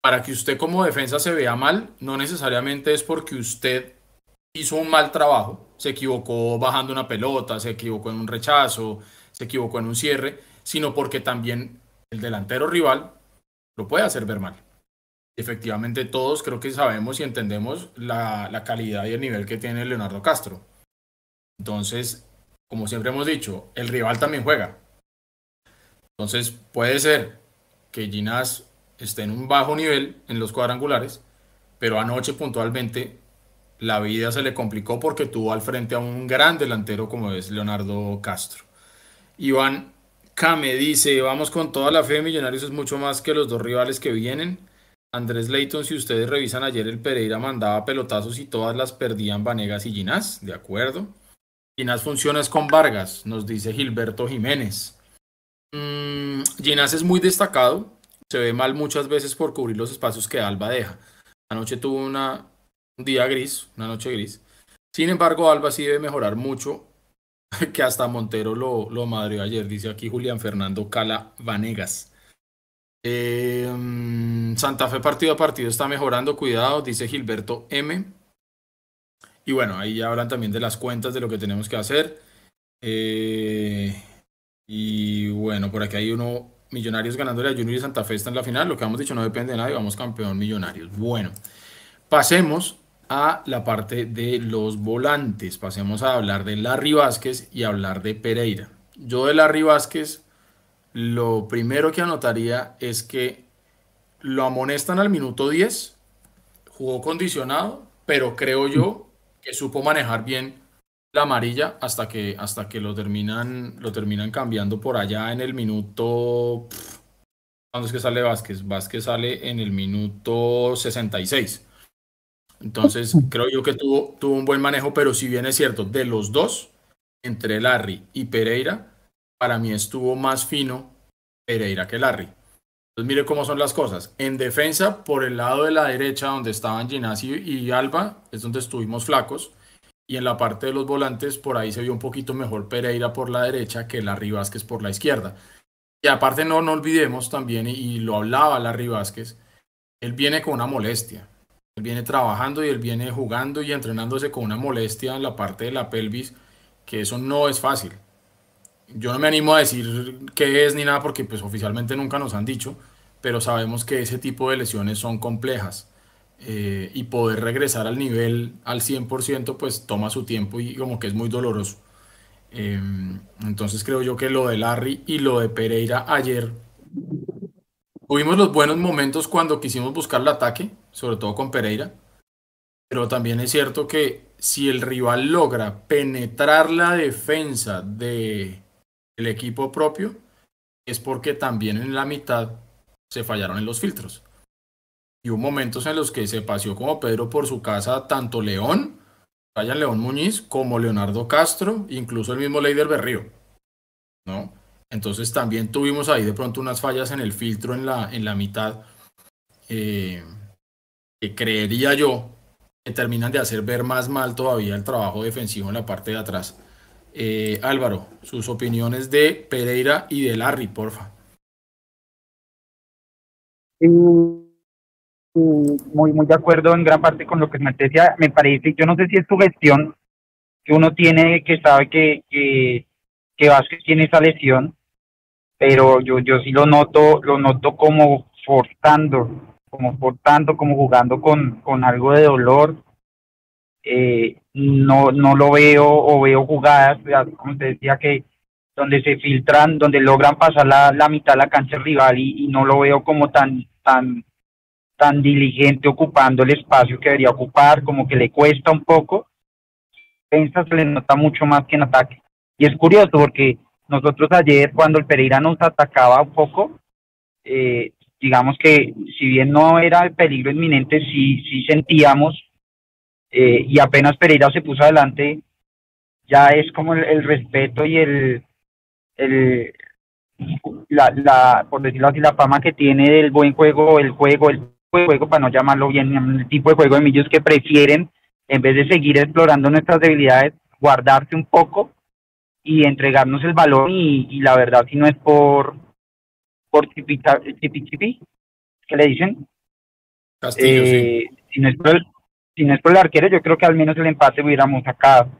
Para que usted como defensa se vea mal, no necesariamente es porque usted hizo un mal trabajo, se equivocó bajando una pelota, se equivocó en un rechazo, se equivocó en un cierre, sino porque también el delantero rival lo puede hacer ver mal. Efectivamente, todos creo que sabemos y entendemos la, la calidad y el nivel que tiene Leonardo Castro. Entonces, como siempre hemos dicho, el rival también juega. Entonces, puede ser que Ginás esté en un bajo nivel en los cuadrangulares, pero anoche puntualmente la vida se le complicó porque tuvo al frente a un gran delantero como es Leonardo Castro. Iván Kame dice, vamos con toda la fe Millonarios, es mucho más que los dos rivales que vienen. Andrés Leighton, si ustedes revisan ayer, el Pereira mandaba pelotazos y todas las perdían Vanegas y Ginás, de acuerdo. Ginás funciona es con Vargas, nos dice Gilberto Jiménez. Mm, Ginás es muy destacado, se ve mal muchas veces por cubrir los espacios que Alba deja. Anoche tuvo una, un día gris, una noche gris. Sin embargo, Alba sí debe mejorar mucho, que hasta Montero lo, lo madrió ayer, dice aquí Julián Fernando Cala Vanegas. Mm, Santa Fe partido a partido está mejorando, cuidado, dice Gilberto M. Y bueno, ahí ya hablan también de las cuentas, de lo que tenemos que hacer. Eh, y bueno, por aquí hay uno, Millonarios ganándole a Junior y Santa Fe está en la final. Lo que hemos dicho no depende de nadie, vamos campeón Millonarios. Bueno, pasemos a la parte de los volantes. Pasemos a hablar de Larry Vázquez y hablar de Pereira. Yo de Larry Vázquez, lo primero que anotaría es que lo amonestan al minuto 10, jugó condicionado, pero creo yo que supo manejar bien la amarilla hasta que, hasta que lo, terminan, lo terminan cambiando por allá en el minuto... ¿Cuándo es que sale Vázquez? Vázquez sale en el minuto 66. Entonces, creo yo que tuvo, tuvo un buen manejo, pero si bien es cierto, de los dos, entre Larry y Pereira, para mí estuvo más fino Pereira que Larry. Entonces, mire cómo son las cosas. En defensa, por el lado de la derecha, donde estaban Ginasi y Alba, es donde estuvimos flacos. Y en la parte de los volantes, por ahí se vio un poquito mejor Pereira por la derecha que Larry Vázquez por la izquierda. Y aparte, no, no olvidemos también, y, y lo hablaba Larry Vázquez, él viene con una molestia. Él viene trabajando y él viene jugando y entrenándose con una molestia en la parte de la pelvis, que eso no es fácil. Yo no me animo a decir qué es ni nada porque pues oficialmente nunca nos han dicho, pero sabemos que ese tipo de lesiones son complejas eh, y poder regresar al nivel al 100% pues toma su tiempo y como que es muy doloroso. Em, entonces creo yo que lo de Larry y lo de Pereira ayer Tuvimos los buenos momentos cuando quisimos buscar el ataque, sobre todo con Pereira, pero también es cierto que si el rival logra penetrar la defensa del equipo propio, es porque también en la mitad se fallaron en los filtros. Y hubo momentos en los que se paseó como Pedro por su casa tanto León, Ryan León Muñiz, como Leonardo Castro, incluso el mismo Leider Berrío. ¿No? Entonces también tuvimos ahí de pronto unas fallas en el filtro en la, en la mitad, eh, que creería yo que terminan de hacer ver más mal todavía el trabajo defensivo en la parte de atrás. Eh, Álvaro, sus opiniones de Pereira y de Larry, porfa. Muy, muy de acuerdo en gran parte con lo que me decía. Me parece, yo no sé si es tu gestión que uno tiene que sabe que, que, que Vázquez tiene esa lesión pero yo, yo sí lo noto, lo noto como forzando, como forzando, como jugando con, con algo de dolor. Eh, no, no lo veo o veo jugadas, como te decía, que donde se filtran, donde logran pasar la, la mitad de la cancha rival y, no lo veo como tan, tan, tan diligente ocupando el espacio que debería ocupar, como que le cuesta un poco. Pensa se le nota mucho más que en ataque. Y es curioso porque nosotros ayer, cuando el Pereira nos atacaba un poco, eh, digamos que si bien no era el peligro inminente, sí, sí sentíamos, eh, y apenas Pereira se puso adelante, ya es como el, respeto y el, el la, la, por decirlo así, la fama que tiene del buen juego, el juego, el juego, para no llamarlo bien, el tipo de juego de millos que prefieren, en vez de seguir explorando nuestras debilidades, guardarse un poco y entregarnos el balón y, la verdad si no es por por chipi chipi, ¿qué le dicen? Castillo, eh, si, no es por el, si no es por el arquero yo creo que al menos el empate hubiéramos sacado.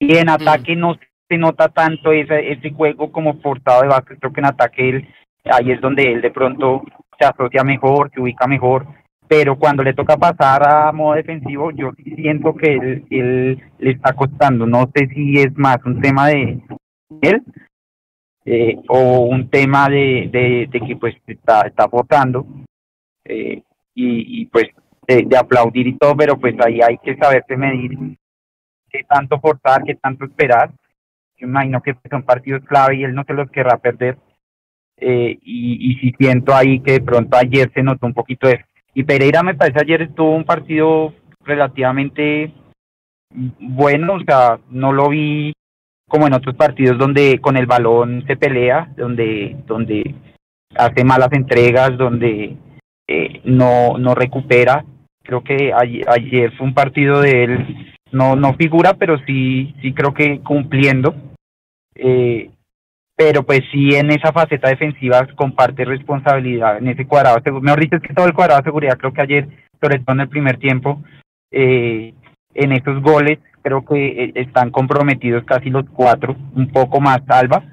Y en ataque no se nota tanto ese, ese juego como portado de base. Creo que en ataque él, ahí es donde él de pronto se asocia mejor, se ubica mejor pero cuando le toca pasar a modo defensivo, yo siento que él, le está costando. No sé si es más un tema de él eh, o un tema de, de, que pues está, está votando eh, y, pues de, aplaudir y todo, pero pues ahí hay que saberse medir qué tanto forzar, qué tanto esperar. Yo imagino que son partidos clave y él no se los querrá perder. Eh, y, y si siento ahí que de pronto ayer se notó un poquito de y Pereira me parece ayer estuvo un partido relativamente bueno, o sea, no lo vi como en otros partidos donde con el balón se pelea, donde, donde hace malas entregas, donde eh, no, no recupera. Creo que ayer, fue un partido de él, no, no figura, pero sí, sí creo que cumpliendo. Eh, pero pues sí en esa faceta defensiva comparte responsabilidad en ese cuadrado. Mejor dicho, es que todo el cuadrado de seguridad, creo que ayer, sobre todo en el primer tiempo, eh, en esos goles, creo que eh, están comprometidos casi los cuatro, un poco más Alba.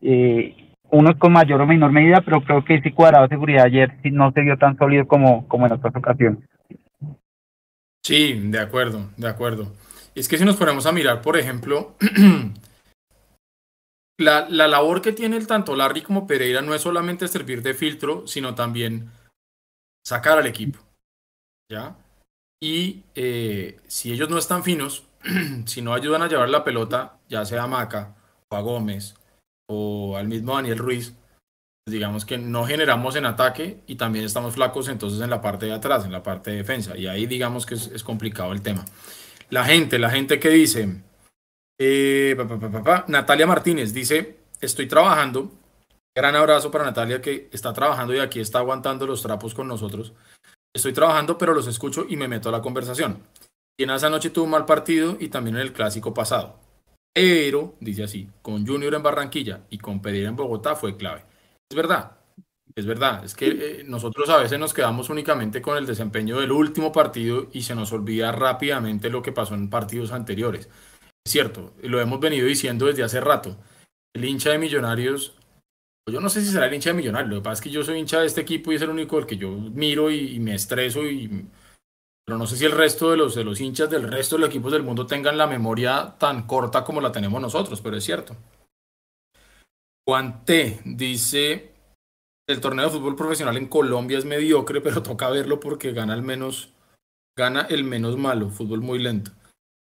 Eh, unos con mayor o menor medida, pero creo que ese cuadrado de seguridad ayer no se vio tan sólido como, como en otras ocasiones. Sí, de acuerdo, de acuerdo. Es que si nos ponemos a mirar, por ejemplo, la, labor que tiene el tanto Larry como Pereira no es solamente servir de filtro, sino también sacar al equipo. ¿Ya? Y eh, si ellos no están finos, si no ayudan a llevar la pelota, ya sea a Maca o a Gómez o al mismo Daniel Ruiz, digamos que no generamos en ataque y también estamos flacos entonces en la parte de atrás, en la parte de defensa. Y ahí digamos que es, es complicado el tema. La gente, la gente que dice, eh, Natalia Martínez dice, estoy trabajando. Gran abrazo para Natalia que está trabajando y aquí está aguantando los trapos con nosotros. Estoy trabajando, pero los escucho y me meto a la conversación. Y en esa noche tuvo un mal partido y también en el clásico pasado. Pero, dice así, con Junior en Barranquilla y con Pereira en Bogotá fue clave. Es verdad, es verdad. Es que eh, nosotros a veces nos quedamos únicamente con el desempeño del último partido y se nos olvida rápidamente lo que pasó en partidos anteriores. Es cierto, lo hemos venido diciendo desde hace rato. El hincha de Millonarios, yo no sé si será el hincha de Millonarios, lo que pasa es que yo soy hincha de este equipo y es el único el que yo miro y, me estreso pero no sé si el resto de los, de los hinchas del resto de los equipos del mundo tengan la memoria tan corta como la tenemos nosotros, pero es cierto. Juan T dice, el torneo de fútbol profesional en Colombia es mediocre, pero toca verlo porque gana el menos, gana el menos malo, fútbol muy lento.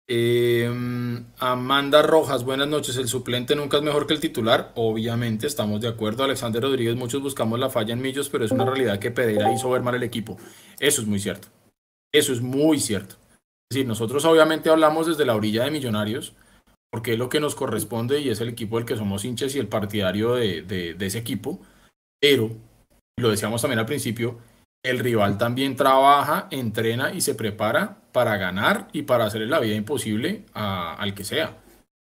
Em, Amanda Rojas, buenas noches. El suplente nunca es mejor que el titular. Obviamente, estamos de acuerdo. Alexander Rodríguez, muchos buscamos la falla en Millos, pero es una realidad que Pereira hizo ver mal el equipo. Eso es muy cierto. Eso es muy cierto. Es decir, nosotros obviamente hablamos desde la orilla de Millonarios, porque es lo que nos corresponde y es el equipo del que somos hinchas y el partidario de, de ese equipo. Pero, lo decíamos también al principio, el rival también trabaja, entrena y se prepara para ganar y para hacerle la vida imposible al que sea.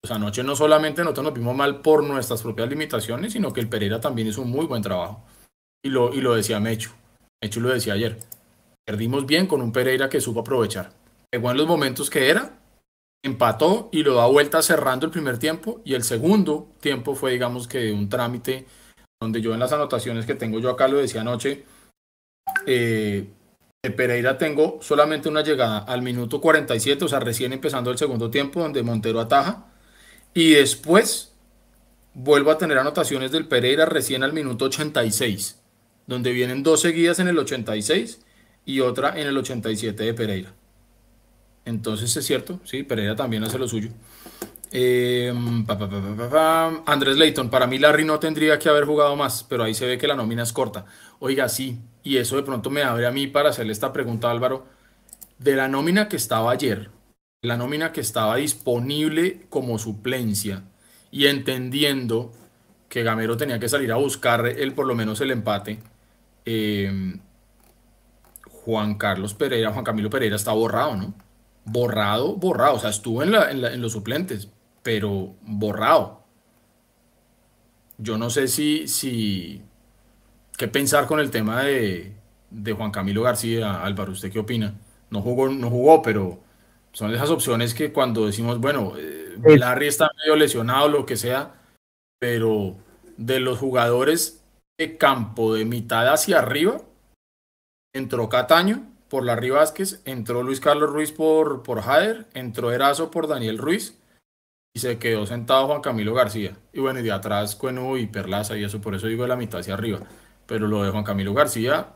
Pues anoche no solamente nosotros nos vimos mal por nuestras propias limitaciones, sino que el Pereira también hizo un muy buen trabajo. Y lo, y lo decía Mecho. Mecho lo decía ayer. Perdimos bien con un Pereira que supo aprovechar. Llegó en los momentos que era, empató y lo da vuelta cerrando el primer tiempo. Y el segundo tiempo fue, digamos que, un trámite donde yo en las anotaciones que tengo yo acá lo decía anoche. Eh, de Pereira tengo solamente una llegada al minuto 47, o sea, recién empezando el segundo tiempo, donde Montero ataja. Y después vuelvo a tener anotaciones del Pereira recién al minuto 86, donde vienen dos seguidas en el 86 y otra en el 87 de Pereira. Entonces es cierto, sí, Pereira también hace lo suyo. Eh, Andrés Leighton, para mí Larry no tendría que haber jugado más, pero ahí se ve que la nómina es corta. Oiga, sí, y eso de pronto me abre a mí para hacerle esta pregunta Álvaro. De la nómina que estaba ayer, la nómina que estaba disponible como suplencia y entendiendo que Gamero tenía que salir a buscar el, por lo menos el empate, eh, Juan Carlos Pereira, Juan Camilo Pereira está borrado, ¿no? borrado, borrado. O sea, estuvo en, en, los suplentes, pero borrado. Yo no sé si, si, qué pensar con el tema de, de Juan Camilo García, Álvaro. ¿Usted qué opina? No jugó, no jugó, pero son esas opciones que cuando decimos, bueno, eh, Larry está medio lesionado, lo que sea, pero de los jugadores de campo de mitad hacia arriba, entró Cataño por Larry Vázquez, entró Luis Carlos Ruiz por, por Jader, entró Erazo por Daniel Ruiz y se quedó sentado Juan Camilo García. Y bueno, y de atrás Cueno y Perlaza y eso, por eso digo de la mitad hacia arriba. Pero lo de Juan Camilo García,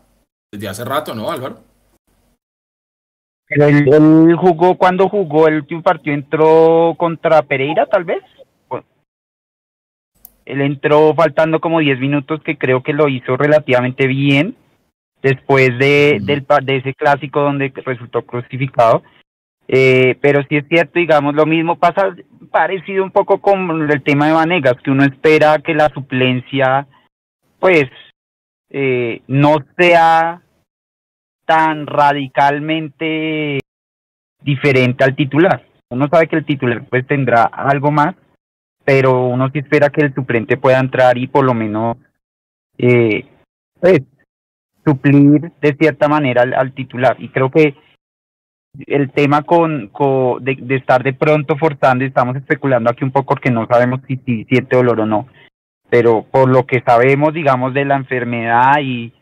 desde hace rato, ¿no, Álvaro? él, jugó, cuando jugó el último partido, entró contra Pereira, tal vez. Él entró faltando como 10 minutos, que creo que lo hizo relativamente bien después de, del, de ese clásico donde resultó crucificado. Eh, pero sí es cierto, digamos, lo mismo pasa parecido un poco con el tema de Vanegas, que uno espera que la suplencia, pues, eh, no sea tan radicalmente diferente al titular. Uno sabe que el titular pues tendrá algo más, pero uno sí espera que el suplente pueda entrar y por lo menos eh, pues suplir de cierta manera al, titular. Y creo que el tema con, de, estar de pronto forzando, estamos especulando aquí un poco porque no sabemos si, si siente dolor o no, pero por lo que sabemos, digamos, de la enfermedad y,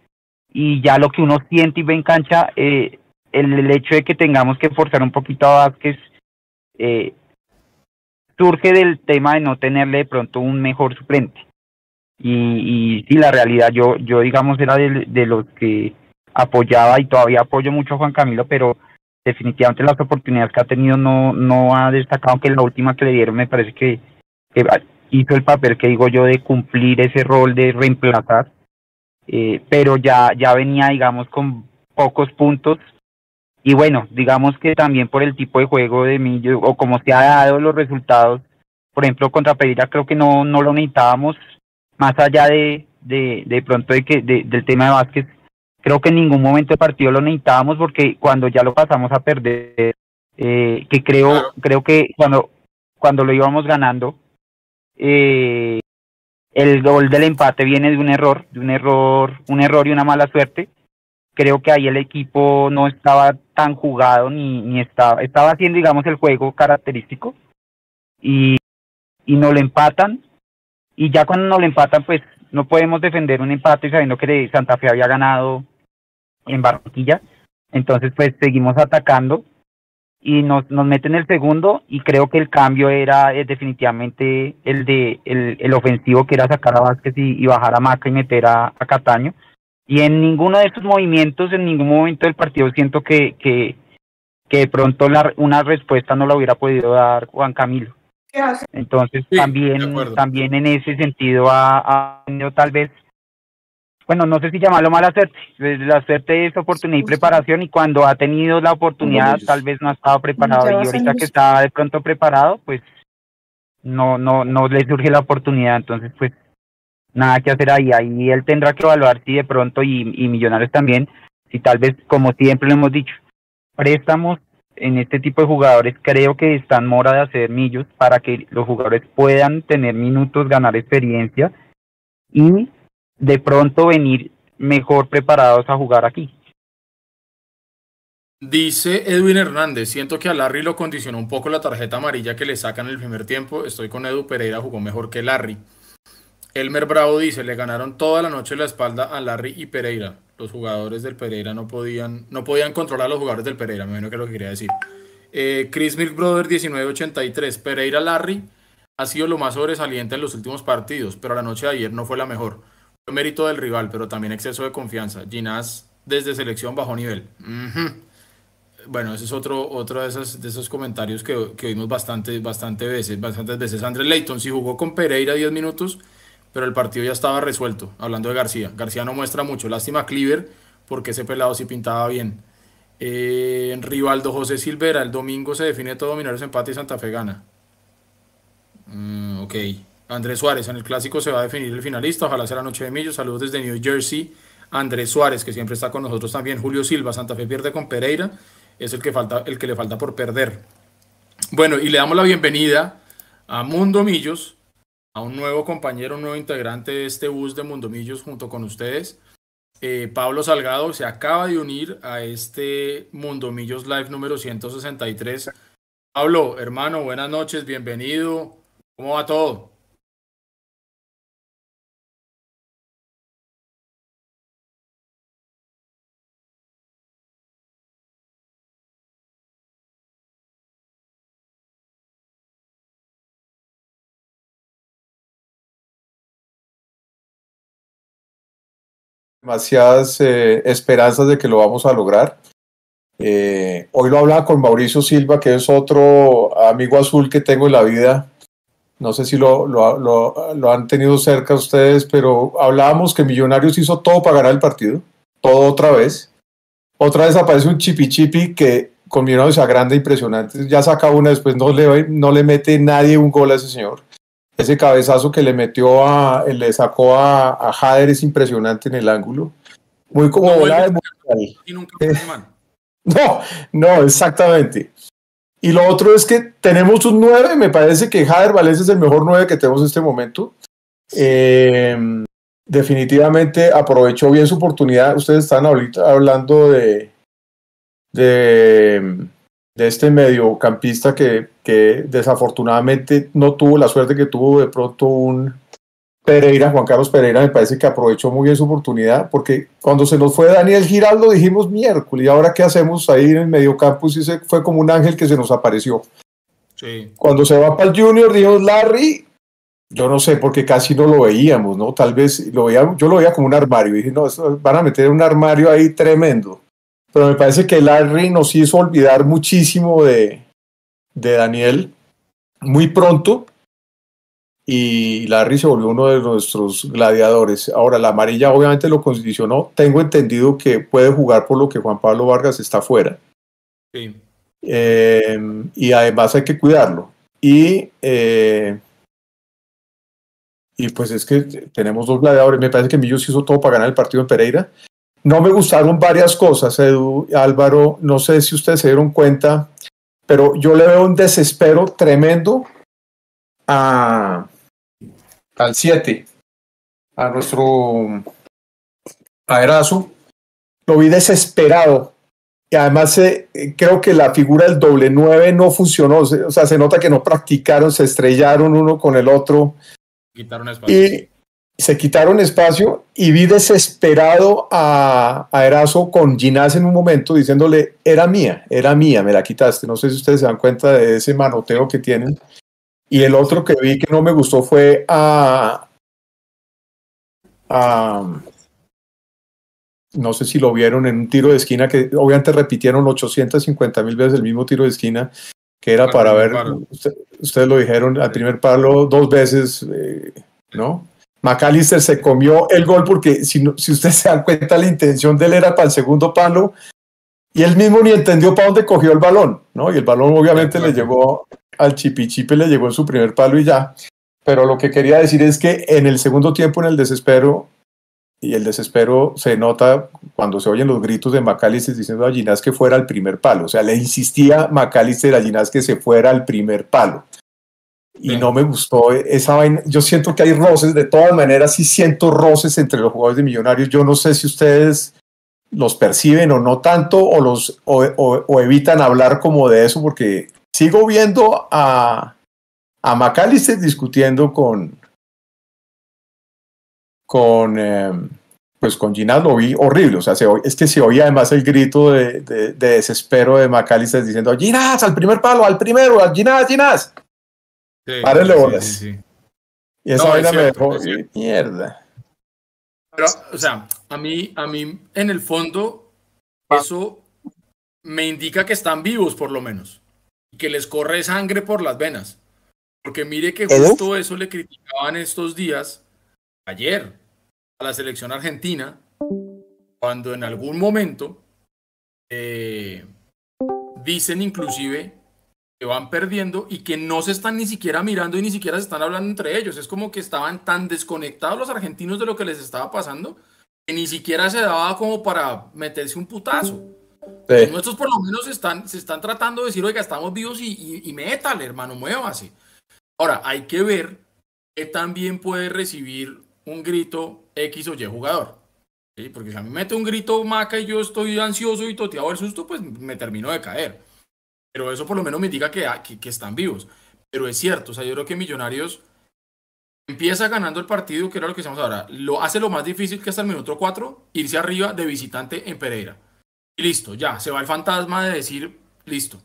y ya lo que uno siente y ve en cancha, eh, el, hecho de que tengamos que forzar un poquito a Vázquez eh, surge del tema de no tenerle de pronto un mejor suplente. Y, y sí, la realidad, yo, yo digamos, era de, de los que apoyaba y todavía apoyo mucho a Juan Camilo, pero definitivamente las oportunidades que ha tenido no, no ha destacado, que la última que le dieron me parece que hizo el papel que digo yo de cumplir ese rol de reemplazar eh, pero ya, ya venía, digamos, con pocos puntos. Y bueno, digamos que también por el tipo de juego de Millo, o como se ha dado los resultados, por ejemplo, contra Pereira creo que no, no lo necesitábamos, más allá de, de, de pronto de que, del tema de Vázquez, creo que en ningún momento del partido lo necesitábamos porque cuando ya lo pasamos a perder, eh, que creo, creo que cuando, cuando lo íbamos ganando, eh, el gol del empate viene de un error, de un error, un error y una mala suerte. Creo que ahí el equipo no estaba tan jugado ni, estaba, estaba haciendo, digamos, el juego característico y, y no lo empatan. Y ya cuando no lo empatan, pues no podemos defender un empate sabiendo que Santa Fe había ganado en Barranquilla. Entonces, pues seguimos atacando y nos, nos meten el segundo y creo que el cambio era eh, definitivamente el de el, el, ofensivo que era sacar a Vázquez y, bajar a Maca y meter a, Cataño. Y en ninguno de estos movimientos en ningún momento del partido siento que que, que de pronto la, una respuesta no la hubiera podido dar Juan Camilo. Entonces también también en ese sentido ha, ha tal vez bueno, no sé si llamarlo mala suerte. La suerte es oportunidad y preparación y cuando ha tenido la oportunidad tal vez no ha estado preparado y ahorita que está de pronto preparado, pues no, no, no le surge la oportunidad. Entonces, pues nada que hacer ahí. Ahí él tendrá que evaluar si de pronto y, y Millonarios también, si tal vez, como siempre lo hemos dicho, préstamos en este tipo de jugadores creo que están mora de hacer millos para que los jugadores puedan tener minutos, ganar experiencia y de pronto venir mejor preparados a jugar aquí. Dice Edwin Hernández, siento que a Larry lo condicionó un poco la tarjeta amarilla que le sacan en el primer tiempo. Estoy con Edu Pereira, jugó mejor que Larry. Elmer Bravo dice, le ganaron toda la noche la espalda a Larry y Pereira. Los jugadores del Pereira no podían, no podían controlar a los jugadores del Pereira, me imagino que lo que quería decir. Eh, Chris Milk Brother 1983, Pereira Larry ha sido lo más sobresaliente en los últimos partidos, pero la noche de ayer no fue la mejor mérito del rival, pero también exceso de confianza. Ginás desde selección bajo nivel. Bueno, ese es otro, otro de, esos, comentarios que, que vimos bastante, veces, bastantes veces. Andrés Leighton sí jugó con Pereira 10 minutos, pero el partido ya estaba resuelto. Hablando de García. García no muestra mucho. Lástima Cleaver, porque ese pelado sí pintaba bien. Eh, Rivaldo José Silvera, el domingo se define todo ese empate y Santa Fe gana. Mm, ok. Andrés Suárez. En el clásico se va a definir el finalista. Ojalá sea la noche de Millos. Saludos desde New Jersey. Andrés Suárez, que siempre está con nosotros también. Julio Silva, Santa Fe pierde con Pereira. es el que, falta, el que le falta por perder. Bueno, y le damos la bienvenida a Mundo Millos, a un nuevo compañero, un nuevo integrante de este bus de Mundo Millos junto con ustedes. Eh, Pablo Salgado se acaba de unir a este Mundo Millos Live número 163. Pablo, hermano, buenas noches, bienvenido. ¿Cómo va todo? Demasiadas eh, esperanzas de que lo vamos a lograr. Eh, hoy lo hablaba con Mauricio Silva, que es otro amigo azul que tengo en la vida. No sé si lo, lo, han tenido cerca ustedes, pero hablábamos que Millonarios hizo todo para ganar el partido. Todo otra vez. Otra vez aparece un chipi chipi que con Millonarios agranda impresionante. Ya saca una, después no le, no le mete nadie un gol a ese señor ese cabezazo que le metió a, le sacó a, a Jader es impresionante en el ángulo. Muy como no, bola de y nunca No, no, exactamente. Y lo otro es que tenemos un 9, me parece que Jader Valencia es el mejor 9 que tenemos en este momento. Eh, definitivamente aprovechó bien su oportunidad. Ustedes están ahorita hablando de, de de este mediocampista que, que desafortunadamente no tuvo la suerte que tuvo de pronto un Pereira, Juan Carlos Pereira, me parece que aprovechó muy bien su oportunidad, porque cuando se nos fue Daniel Giraldo dijimos miércoles, ¿y ahora qué hacemos ahí en el mediocampo? Y se fue como un ángel que se nos apareció. Sí. Cuando se va para el Junior, dijimos Larry, yo no sé, porque casi no lo veíamos, ¿no? Tal vez lo veía, yo lo veía como un armario, y dije, no, van a meter un armario ahí tremendo pero me parece que Larry nos hizo olvidar muchísimo de, de Daniel muy pronto y Larry se volvió uno de nuestros gladiadores. Ahora, la amarilla obviamente lo condicionó. Tengo entendido que puede jugar por lo que Juan Pablo Vargas está fuera. Sí. Eh, y además hay que cuidarlo. Y, eh, y pues es que tenemos dos gladiadores. Me parece que Millos hizo todo para ganar el partido en Pereira. No me gustaron varias cosas, Edu, Álvaro, no sé si ustedes se dieron cuenta, pero yo le veo un desespero tremendo a, al 7, a nuestro aerazo. Lo vi desesperado. Y además eh, creo que la figura del doble 9 no funcionó. O sea, se nota que no practicaron, se estrellaron uno con el otro. Quitaron espacio se quitaron espacio y vi desesperado a, a Erazo con Ginás en un momento diciéndole, era mía, era mía, me la quitaste. No sé si ustedes se dan cuenta de ese manoteo que tienen. Y el otro que vi que no me gustó fue a... a no sé si lo vieron en un tiro de esquina que obviamente repitieron 850 mil veces el mismo tiro de esquina que era para, ver, ustedes lo dijeron al primer palo dos veces, eh, ¿no? McAllister se comió el gol porque si, si ustedes se dan cuenta la intención de él era para el segundo palo y él mismo ni entendió para dónde cogió el balón, ¿no? Y el balón obviamente le llegó al chipichipe, le llegó en su primer palo y ya. Pero lo que quería decir es que en el segundo tiempo, en el desespero, y el desespero se nota cuando se oyen los gritos de McAllister diciendo a Ginás que fuera al primer palo. O sea, le insistía McAllister a Ginás que se fuera al primer palo y no me gustó esa vaina. Yo siento que hay roces, de todas maneras sí siento roces entre los jugadores de Millonarios. Yo no sé si ustedes los perciben o no tanto o los o, evitan hablar como de eso porque sigo viendo a a McAllister discutiendo con con em, pues con Ginás lo vi horrible, o sea, es que se oía además el grito de, de, desespero de McAllister diciendo Ginás al primer palo, al primero, al Ginás, Ginás. Sí, bolas. y esa vaina me dejó mierda. Pero, o sea, a mí, a mí, en el fondo, eso me indica que están vivos, por lo menos. Y que les corre sangre por las venas. Porque mire que justo eso le criticaban estos días, ayer, a la selección argentina, cuando en algún momento eh, dicen inclusive van perdiendo y que no se están ni siquiera mirando y ni siquiera se están hablando entre ellos. Es como que estaban tan desconectados los argentinos de lo que les estaba pasando que ni siquiera se daba como para meterse un putazo. Los nuestros por lo menos están, se están tratando de decir, oiga, estamos vivos y, y, y métale, hermano, muévase. Ahora, hay que ver que también puede recibir un grito X o Y jugador. Porque si a mí me mete un grito maca y yo estoy ansioso y toteado del susto, pues me termino de caer. Pero eso por lo menos me indica que, ah, que, que están vivos. Pero es cierto, o sea, yo creo que Millonarios empieza ganando el partido, que era lo que decíamos ahora, lo hace lo más difícil que hasta el minuto 4, irse arriba de visitante en Pereira. Y listo, ya, se va el fantasma de decir, listo.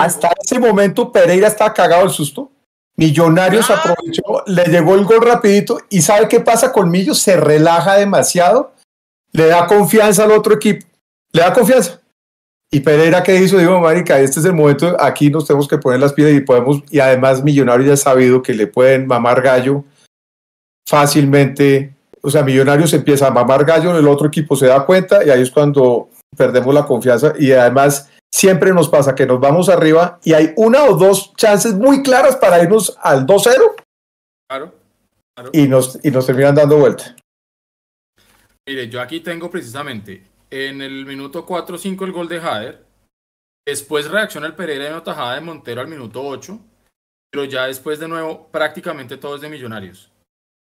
Hasta ese momento Pereira estaba cagado el susto. Millonarios aprovechó, le llegó el gol rapidito y ¿sabe qué pasa con Millo? Se relaja demasiado, le da confianza al otro equipo, le da confianza. Y Pereira, ¿qué hizo? Digo, marica, este es el momento, aquí nos tenemos que poner las piedras y podemos, y además Millonarios ya ha sabido que le pueden mamar gallo fácilmente. O sea, Millonarios empieza a mamar gallo, el otro equipo se da cuenta y ahí es cuando perdemos la confianza y además siempre nos pasa que nos vamos arriba y hay una o dos chances muy claras para irnos al 2-0. Claro, Y nos, y nos terminan dando vuelta. Mire, yo aquí tengo precisamente en el minuto 4-5 el gol de Jader. Después reacciona el Pereira en tajada de Montero al minuto 8. Pero ya después de nuevo prácticamente todo es de Millonarios.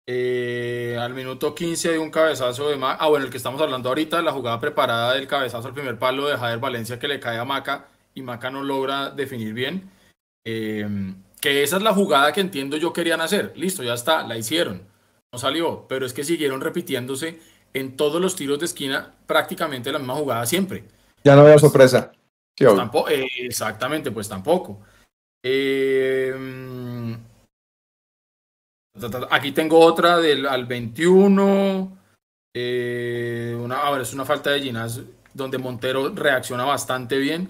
Eh, al minuto 15 de un cabezazo de Maca. Ah, bueno, el que estamos hablando ahorita, la jugada preparada del cabezazo al primer palo de Jader Valencia que le cae a Maca y Maca no logra definir bien. Eh, que esa es la jugada que entiendo yo querían hacer. Listo, ya está, la hicieron. No salió, pero es que siguieron repitiéndose en todos los tiros de esquina prácticamente la misma jugada siempre. Ya no había sorpresa. Pues tampoco, eh, exactamente, pues tampoco. Eh, Aquí tengo otra del al 21. Eh, una, es una falta de Ginás donde Montero reacciona bastante bien.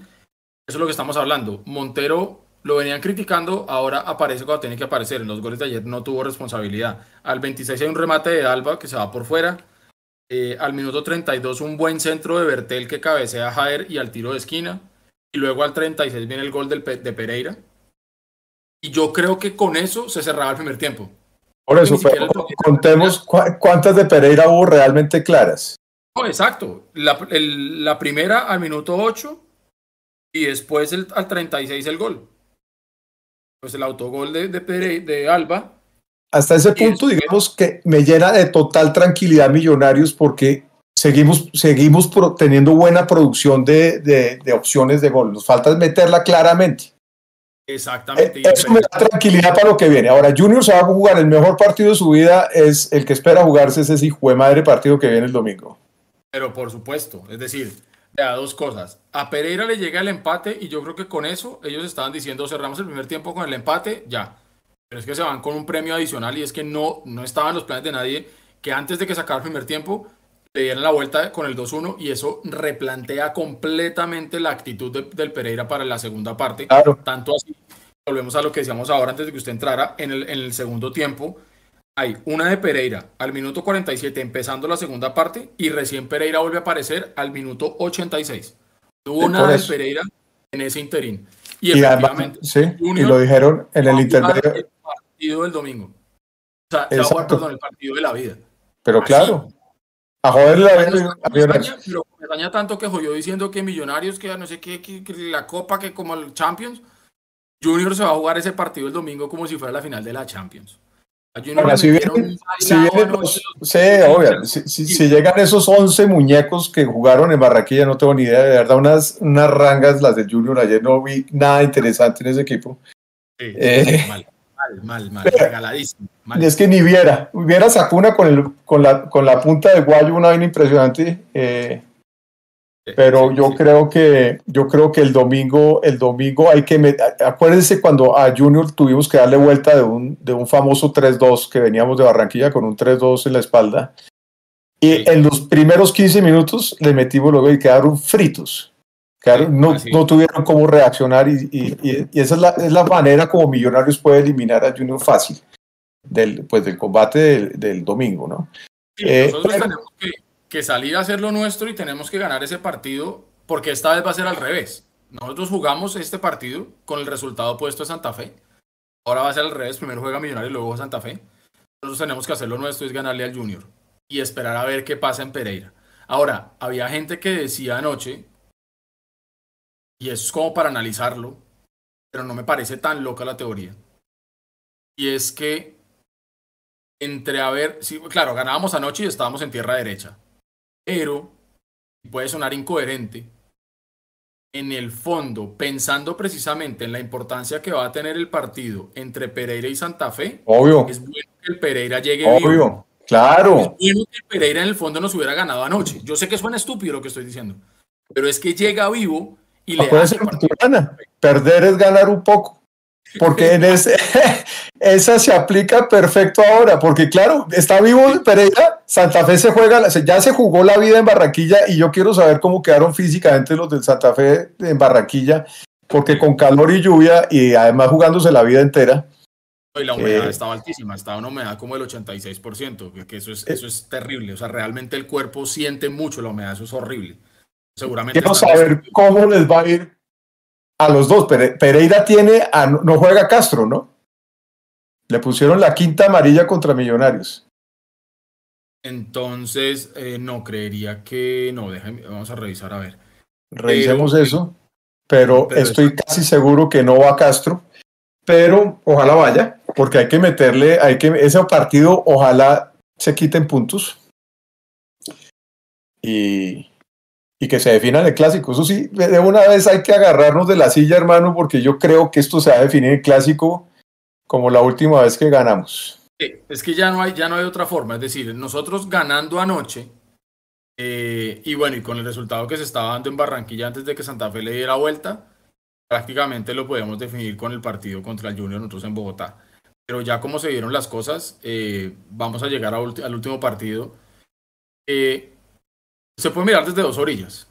Eso es lo que estamos hablando. Montero lo venían criticando, ahora aparece cuando tiene que aparecer. En los goles de ayer no tuvo responsabilidad. Al 26 hay un remate de Alba que se va por fuera. Eh, al minuto 32 un buen centro de Bertel que cabecea a Jaer y al tiro de esquina. Y luego al 36 viene el gol del, de Pereira. Y yo creo que con eso se cerraba el primer tiempo. Por eso, contemos cuántas de Pereira hubo realmente claras. exacto. La, primera al minuto 8 y después el, al 36 el gol. Pues el autogol de, de, de Alba. Hasta ese punto, digamos que me llena de total tranquilidad Millonarios porque seguimos, seguimos teniendo buena producción de, de opciones de gol. Nos falta meterla claramente. Exactamente. Eh, eso me da tranquilidad para lo que viene. Ahora, Junior se va a jugar el mejor partido de su vida, es el que espera jugarse ese hijo de madre partido que viene el domingo. Pero por supuesto, es decir, ya dos cosas. A Pereira le llega el empate y yo creo que con eso ellos estaban diciendo cerramos el primer tiempo con el empate, ya. Pero es que se van con un premio adicional y es que no, no estaban los planes de nadie que antes de que sacara el primer tiempo le dieran la vuelta con el 2-1 y eso replantea completamente la actitud del Pereira para la segunda parte. Claro. Tanto así, volvemos a lo que decíamos ahora antes de que usted entrara, en el, en el segundo tiempo hay una de Pereira al minuto 47 empezando la segunda parte y recién Pereira vuelve a aparecer al minuto 86. No hubo nada de Pereira en ese interín. Y, efectivamente, sí, y lo dijeron en el intermedio. El partido del domingo. O sea, perdón, el partido de la vida. Pero claro, a joder la vida. Pero me daña tanto que yo diciendo que Millonarios, que no sé qué, que, la Copa, que como el Champions. Junior se va a jugar ese partido el domingo como si fuera la final de la Champions. Si vienen, si, llegan esos 11 muñecos que jugaron en Barranquilla, no tengo ni idea, de verdad, unas, unas rangas las de Junior, ayer no vi nada interesante en ese equipo. Sí, eh, mal mal, mal, regaladísimo. Es que ni viera, viera Sacuna con, el, con, la, con la punta de guayo, una vaina impresionante. Eh, pero yo creo que yo creo que el domingo el domingo hay que acuérdense cuando a Junior tuvimos que darle vuelta de un de un famoso 3-2 que veníamos de Barranquilla con un 3-2 en la espalda. Y en los primeros 15 minutos le metimos luego y quedaron fritos. Claro, no, no, tuvieron cómo reaccionar y, y, esa es la, es la, manera como Millonarios puede eliminar a Junior fácil del, pues, del combate del, domingo, ¿no? Eh, nosotros tenemos que, que, salir a hacer lo nuestro y tenemos que ganar ese partido porque esta vez va a ser al revés. Nosotros jugamos este partido con el resultado puesto de Santa Fe. Ahora va a ser al revés, primero juega Millonarios y luego Santa Fe. Nosotros tenemos que hacer lo nuestro, es ganarle al Junior y esperar a ver qué pasa en Pereira. Ahora, había gente que decía anoche y es como para analizarlo, pero no me parece tan loca la teoría. Y es que entre haber, sí, claro, ganábamos anoche y estábamos en tierra derecha, pero puede sonar incoherente. En el fondo, pensando precisamente en la importancia que va a tener el partido entre Pereira y Santa Fe, Obvio. es bueno que el Pereira llegue Obvio. Claro. Es bueno que el Pereira en el fondo nos hubiera ganado anoche. Yo sé que suena estúpido lo que estoy diciendo, pero es que llega vivo y le hace Perder es ganar un poco. Porque en ese, esa se aplica perfecto ahora, porque claro, está vivo Pereira, Santa Fe se juega, ya se jugó la vida en Barranquilla y yo quiero saber cómo quedaron físicamente los del Santa Fe en Barranquilla, porque con calor y lluvia y además jugándose la vida entera. Y la humedad eh, estaba altísima, estaba una humedad como el 86%, que, eso, es, eso es terrible, o sea, realmente el cuerpo siente mucho la humedad, eso es horrible. Seguramente. Quiero saber cómo les va a ir a los dos. Pereira tiene, no juega Castro, ¿no? Le pusieron la quinta amarilla contra Millonarios. Entonces, eh, no, creería que no, déjame, vamos a revisar a ver. Revisemos eso, pero, estoy casi seguro que no va Castro, pero ojalá vaya, porque hay que meterle, hay que, ese partido ojalá se quiten puntos. Y, y que se defina el clásico. Eso sí, de una vez hay que agarrarnos de la silla, hermano, porque yo creo que esto se va a definir el clásico como la última vez que ganamos. es que ya no hay, ya no hay otra forma. Es decir, nosotros ganando anoche, eh, y bueno, y con el resultado que se estaba dando en Barranquilla antes de que Santa Fe le diera vuelta, prácticamente lo podemos definir con el partido contra el Junior nosotros en Bogotá. Pero ya como se dieron las cosas, eh, vamos a llegar al último partido. Eh, se puede mirar desde dos orillas.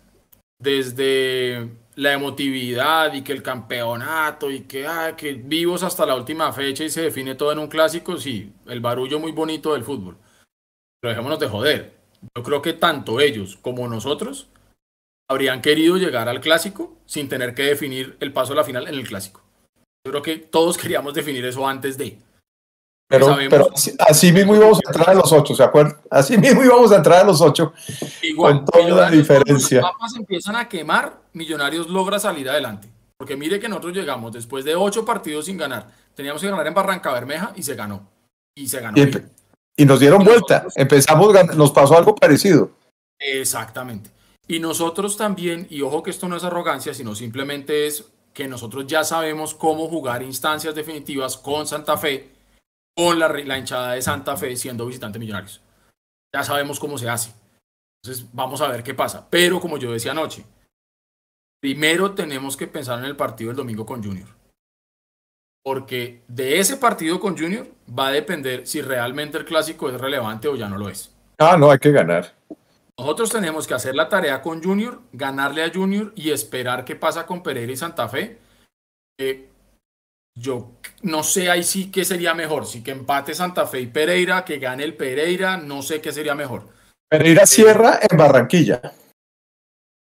Desde la emotividad y que el campeonato y que, ah, que vivos hasta la última fecha y se define todo en un clásico, sí, el barullo muy bonito del fútbol. Pero dejémonos de joder. Yo creo que tanto ellos como nosotros habrían querido llegar al clásico sin tener que definir el paso a la final en el clásico. Yo creo que todos queríamos definir eso antes de. Pero, pero así, mismo íbamos a entrar a los ocho, ¿se acuerdan? Así mismo íbamos a entrar a los ocho. Igual, con toda la diferencia. Cuando los empiezan a quemar, Millonarios logra salir adelante. Porque mire que nosotros llegamos después de ocho partidos sin ganar. Teníamos que ganar en Barranca Bermeja y se ganó. Y se ganó. Y, nos dieron vuelta. Empezamos, nos pasó algo parecido. Exactamente. Y nosotros también, y ojo que esto no es arrogancia, sino simplemente es que nosotros ya sabemos cómo jugar instancias definitivas con Santa Fe con la, la hinchada de Santa Fe siendo visitante Millonarios. Ya sabemos cómo se hace. Entonces vamos a ver qué pasa. Pero como yo decía anoche, primero tenemos que pensar en el partido del domingo con Junior. Porque de ese partido con Junior va a depender si realmente el clásico es relevante o ya no lo es. Ah, no, hay que ganar. Nosotros tenemos que hacer la tarea con Junior, ganarle a Junior y esperar qué pasa con Pereira y Santa Fe. Eh, yo no sé ahí sí qué sería mejor, si que empate Santa Fe y Pereira, que gane el Pereira, no sé qué sería mejor. Pereira cierra en Barranquilla.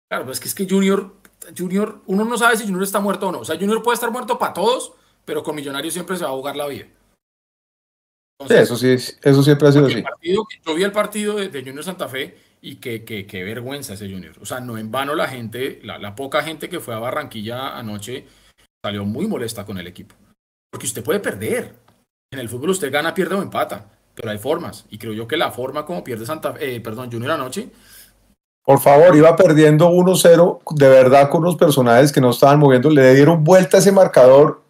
Claro, pues es que es que Junior, Junior, uno no sabe si Junior está muerto o no. O sea, Junior puede estar muerto para todos, pero con Millonarios siempre se va a jugar la vida. sí, eso sí, eso siempre ha sido así. yo vi el partido de, Junior Santa Fe y qué que, vergüenza ese Junior. O sea, no en vano la gente, la poca gente que fue a Barranquilla anoche salió muy molesta con el equipo. Porque usted puede perder. En el fútbol usted gana, pierde o empata. Pero hay formas. Y creo yo que la forma como pierde Santa eh, perdón, Junior anoche. Por favor, iba perdiendo 1-0, de verdad, con unos personajes que no estaban moviendo. Le dieron vuelta a ese marcador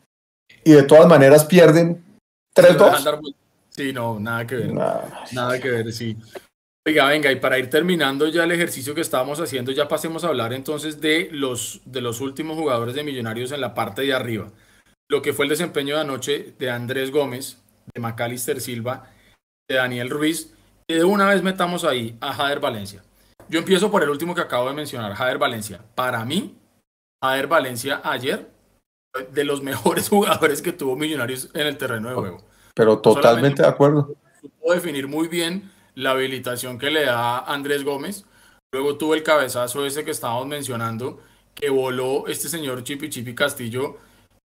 y de todas maneras pierden 3-2. Sí, no, nada que ver. Nada que ver, sí. Oiga, venga, y para ir terminando ya el ejercicio que estábamos haciendo, ya pasemos a hablar entonces de los, de los últimos jugadores de Millonarios en la parte de arriba. Lo que fue el desempeño de anoche de Andrés Gómez, de Macalister Silva, de Daniel Ruiz, y de una vez metamos ahí a Jader Valencia. Yo empiezo por el último que acabo de mencionar, Jader Valencia. Para mí, Jader Valencia ayer, de los mejores jugadores que tuvo Millonarios en el terreno de juego. Pero totalmente de acuerdo. Supo definir muy bien la habilitación que le da Andrés Gómez. Luego tuvo el cabezazo ese que estábamos mencionando, que voló este señor Chipi Chipi Castillo,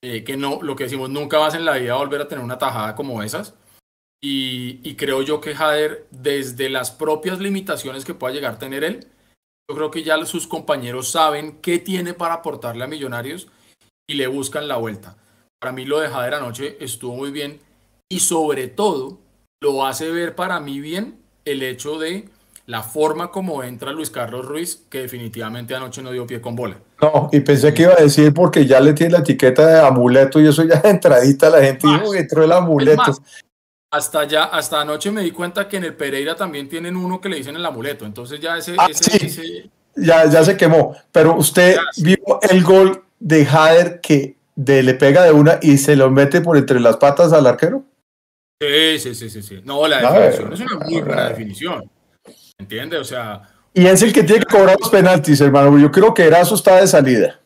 eh, que no, lo que decimos, nunca vas en la vida a volver a tener una tajada como esas. Y, creo yo que Jader, desde las propias limitaciones que pueda llegar a tener él, Yo creo que ya sus compañeros saben qué tiene para aportarle a Millonarios y le buscan la vuelta. Para mí lo de Jader anoche estuvo muy bien y sobre todo lo hace ver para mí bien el hecho de la forma como entra Luis Carlos Ruiz, que definitivamente anoche no dio pie con bola. No, y pensé que iba a decir porque ya le tiene la etiqueta de amuleto y eso ya entradita la gente dijo que entró el amuleto. hasta ya, hasta anoche me di cuenta que en el Pereira también tienen uno que le dicen el amuleto, entonces ya ese, ah, ese, Ya, ya se quemó, pero usted vio el gol de Jader que de, le pega de una y se lo mete por entre las patas al arquero. Sí, sí, sí, sí, No, la definición es una muy buena definición. ¿Entiendes? O sea. Y es el que tiene que cobrar los penaltis, hermano. Yo creo que Erazo está de salida.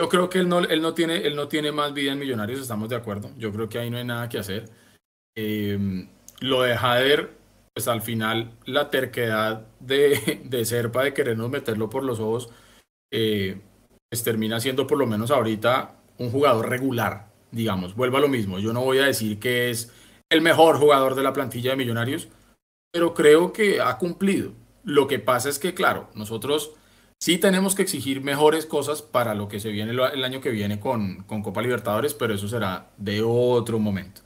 Yo creo que él no, él no, tiene, él no tiene más vida en Millonarios, estamos de acuerdo. Yo creo que ahí no hay nada que hacer. Em, lo de Jader, pues al final la terquedad de, de Serpa de querernos meterlo por los ojos, eh, pues termina siendo por lo menos ahorita un jugador regular, digamos. Vuelvo a lo mismo. Yo no voy a decir que es el mejor jugador de la plantilla de Millonarios, pero creo que ha cumplido. Lo que pasa es que, claro, nosotros sí tenemos que exigir mejores cosas para lo que se viene el año que viene con, con Copa Libertadores, pero eso será de otro momento.